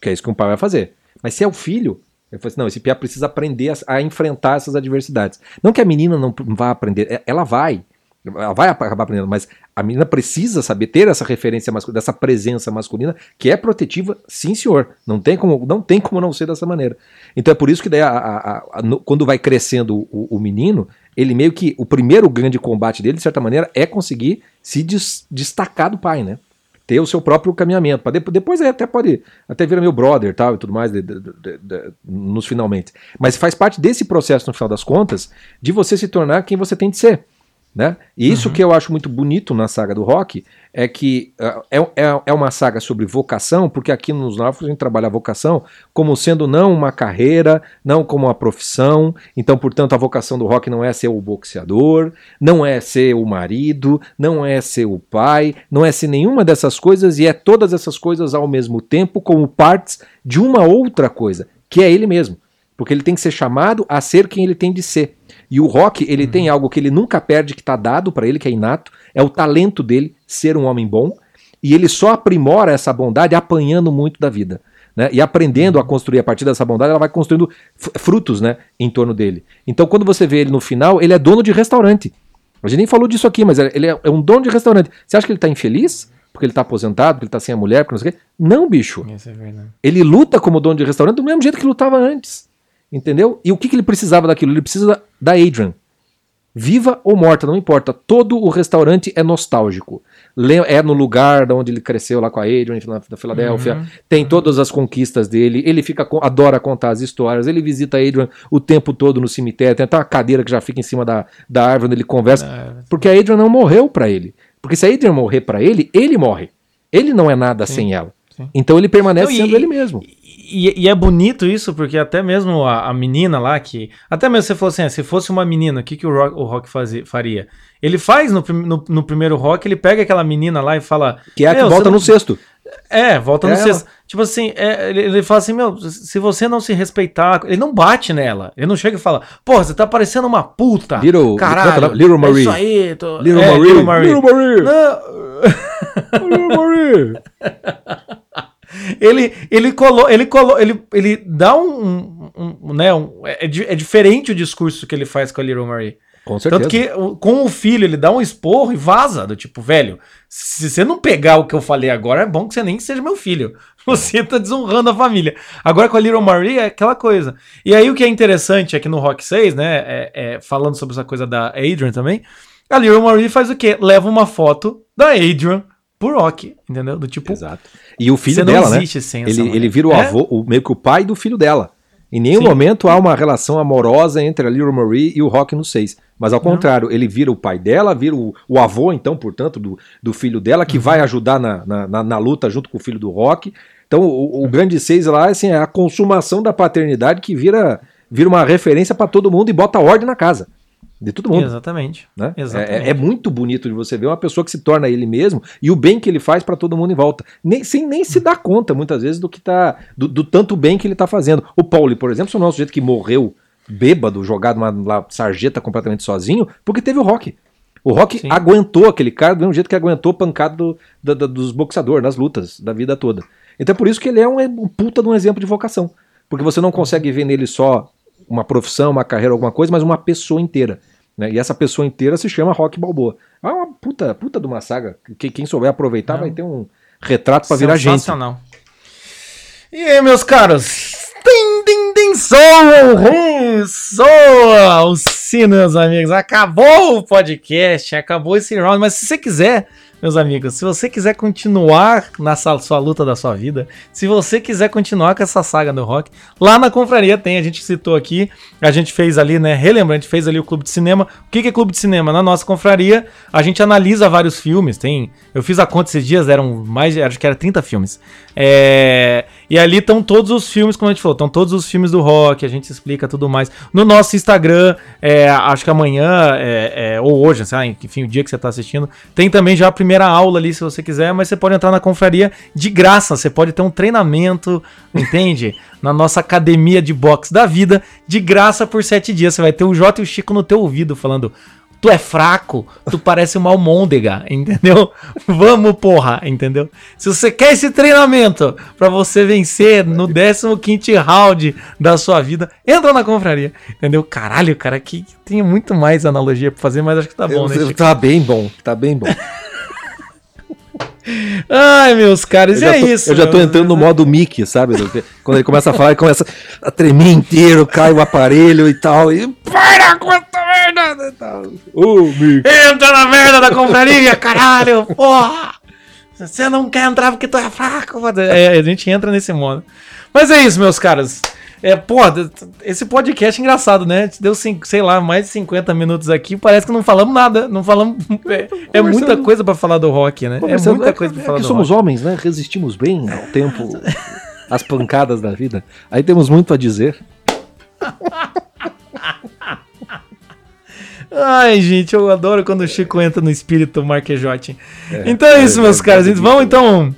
que é isso que um pai vai fazer. Mas se é o filho, ele fala assim, não, esse piá precisa aprender a, a enfrentar essas adversidades. Não que a menina não vá aprender, é- ela vai, ela vai acabar aprendendo, mas a menina precisa saber ter essa referência masculina, dessa presença masculina que é protetiva, sim senhor. Não tem como não, tem como não ser dessa maneira. Então é por isso que daí a- a- no- quando vai crescendo o, o menino, ele meio que o primeiro grande combate dele, de certa maneira, é conseguir se des- destacar do pai, né? Ter o seu próprio caminhamento. Pra depois, depois até pode até vira meu brother tal, e tudo mais de- de- de- nos finalmente. Mas faz parte desse processo, no final das contas, de você se tornar quem você tem de ser. Né? E isso que eu acho muito bonito na saga do rock é que ah, é, é, é uma saga sobre vocação, porque aqui nos Náufragos a gente trabalha a vocação como sendo não uma carreira, não como uma profissão. Então, portanto, a vocação do rock não é ser o boxeador, não é ser o marido, não é ser o pai, não é ser nenhuma dessas coisas, e é todas essas coisas ao mesmo tempo como partes de uma outra coisa, que é ele mesmo. Porque ele tem que ser chamado a ser quem ele tem de ser. E o rock, ele tem algo que ele nunca perde, que está dado para ele, que é inato, é o talento dele ser um homem bom, e ele só aprimora essa bondade apanhando muito da vida. Né? E aprendendo a construir a partir dessa bondade, ela vai construindo frutos né, em torno dele. Então, quando você vê ele no final, ele é dono de restaurante. A gente nem falou disso aqui, mas ele é é um dono de restaurante. Você acha que ele está infeliz? Porque ele está aposentado, porque ele está sem a mulher, porque não sei o quê? Não, bicho. Isso é verdade. Ele luta como dono de restaurante do mesmo jeito que lutava antes. Entendeu? E o que, que ele precisava daquilo? Ele precisa da- da Adrian. Viva ou morta, não importa. Todo o restaurante é nostálgico. É no lugar da onde ele cresceu lá com a Adrian, na, da Filadélfia. Uhum. Tem todas as conquistas dele. Ele fica adora contar as histórias. Ele visita a Adrian o tempo todo no cemitério. Tem até uma cadeira que já fica em cima da, da árvore onde ele conversa. É, Porque a Adrian não morreu pra ele. Porque se a Adrian morrer pra ele, ele morre. Ele não é nada Sim, sem ela. Então ele permanece Não, e- sendo ele mesmo. E, e é bonito isso, porque até mesmo a, a menina lá, que. Até mesmo você falou assim: ah, se fosse uma menina, o que, que o Rock, o rock fazia, faria? Ele faz no, no, no primeiro rock, ele pega aquela menina lá e fala. Que é a que "Meu, volta no não- sexto. É, volta no É sexto. Tipo assim, é, ele, ele fala assim: meu, se você não se respeitar. Ele não bate nela. Ele não chega e fala: porra, você tá parecendo uma puta. Little- caralho. Little é Marie. isso aí. Tô... Little é, Marie. Little Marie. Little Marie. Não, Little Marie. ele ele colou, ele colou, ele, ele dá um, um- um, né, um- é, di- é diferente o discurso que ele faz com a Little Marie. Com certeza. Tanto que com o filho ele dá um esporro e vaza, do tipo, velho, se você não pegar o que eu falei agora, é bom que você nem seja meu filho. Você tá desonrando a família. Agora com a Little Marie é aquela coisa. E aí o que é interessante aqui no Rock 6, né, é, é, falando sobre essa coisa da Adrian também, a Little Marie faz o quê? Leva uma foto da Adrian pro Rock, entendeu? Do tipo, Exato. E o filho Você não dela, né? existe sem essa Ele, ele vira o É? avô, o, meio que o pai do filho dela. Em nenhum Sim. momento há uma relação amorosa entre a Little Marie e o Rock no 6. Mas ao contrário, ele vira o pai dela, vira o, o avô, então, portanto, do, do filho dela, Uhum. que vai ajudar na, na, na- na luta junto com o filho do Rock. Então, o, o grande 6 lá assim, é a consumação da paternidade que vira, vira uma referência para todo mundo e bota ordem na casa. De todo mundo. Exatamente. né? Exatamente. É, é muito bonito de você ver uma pessoa que se torna ele mesmo e o bem que ele faz para todo mundo em volta, nem, sem nem se dar conta muitas vezes do que tá do, do tanto bem que ele tá fazendo. O Pauli, por exemplo, é um sujeito que morreu bêbado, jogado numa, numa sarjeta completamente sozinho, porque teve o Rock. O Rock Sim. aguentou aquele cara do mesmo jeito que aguentou pancada do, da- da- dos boxadores, nas lutas da vida toda. Então é por isso que ele é um, um puta de um exemplo de vocação. Porque você não consegue ver nele só uma profissão, uma carreira, alguma coisa, mas uma pessoa inteira. né? E essa pessoa inteira se chama Rock Balboa. É uma puta, puta de uma saga. Que quem souber aproveitar Não. vai ter um retrato pra virar gente. Sensacional. E aí, meus caros? Din, din, din, soa, rum, soa, o assim, meus amigos, acabou o podcast, acabou esse round, mas se você quiser meus amigos, se você quiser continuar na sua luta da sua vida, se você quiser continuar com essa saga do rock, lá na confraria tem, a gente citou aqui, a gente fez ali, né, relembrando, a gente fez ali o clube de cinema. O que é clube de cinema? Na nossa confraria, a gente analisa vários filmes, tem, eu fiz a conta esses dias, eram mais, acho que era 30 filmes. É, e ali estão todos os filmes, como a gente falou, estão todos os filmes do rock, a gente explica tudo mais. No nosso Instagram, é, acho que amanhã, é, é ou hoje, sei lá, enfim, o dia que você está assistindo, tem também já a primeira aula ali, se você quiser, mas você pode entrar na confraria de graça, você pode ter um treinamento, entende? na nossa academia de boxe da vida, de graça por sete dias. Você vai ter o Jota e o Chico no teu ouvido falando tu é fraco, tu parece uma almôndega, entendeu? Vamos, porra, entendeu? Se você quer esse treinamento para você vencer no 15 round da sua vida, entra na confraria, entendeu? Caralho, cara, que tem muito mais analogia pra fazer, mas acho que tá bom, né? Chico? Tá bem bom, tá bem bom. Ai, meus caras, é tô, isso. Eu já tô entrando no modo Mickey, sabe? Quando ele começa a falar, ele começa a tremer inteiro, cai o aparelho e tal. E para com essa merda! E tal. Uh, Mickey. Entra na merda da confraria, caralho! Porra! Você não quer entrar porque tu é fraco. É, a gente entra nesse modo. Mas é isso, meus caras. É, pô, esse podcast é engraçado, né? Deu, sei lá, mais de 50 minutos aqui. Parece que não falamos nada. Não falamos. É, é muita coisa para falar do rock, né? É muita coisa pra é, falar é do somos rock. homens, né? Resistimos bem ao tempo, às pancadas da vida. Aí temos muito a dizer. Ai, gente, eu adoro quando o Chico entra no espírito Marquejote. É, então é isso, meus caras. Vamos então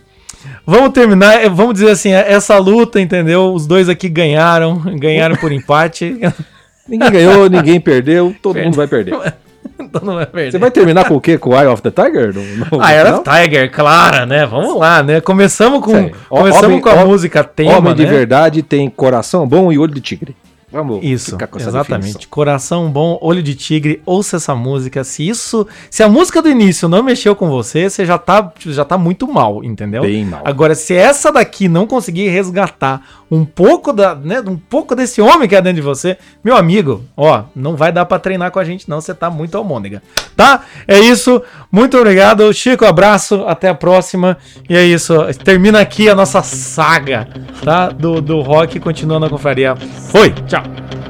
Vamos terminar, é, vamos dizer assim, é, essa luta, entendeu? Os dois aqui ganharam, ganharam por empate. ninguém ganhou, ninguém perdeu, todo mundo vai perder. todo mundo vai perder. Você vai terminar com o quê? Com o Eye of the Tiger? No, no Eye of the Tiger, claro, né? Vamos lá, né? Começamos com, começamos homem, com a homem, música tema, Homem de né? verdade tem coração bom e olho de tigre. Vamos isso, exatamente. Definição. Coração bom, olho de tigre, ouça essa música. Se isso, se a música do início não mexeu com você, você já tá, já tá muito mal, entendeu? Bem mal. Agora, se essa daqui não conseguir resgatar um pouco da, né, um pouco desse homem que é dentro de você, meu amigo, ó, não vai dar para treinar com a gente não, você tá muito almôndega. Tá? É isso. Muito obrigado, Chico, abraço, até a próxima. E é isso, termina aqui a nossa saga, tá? Do do rock continuando a confraria. Foi. Tchau. out.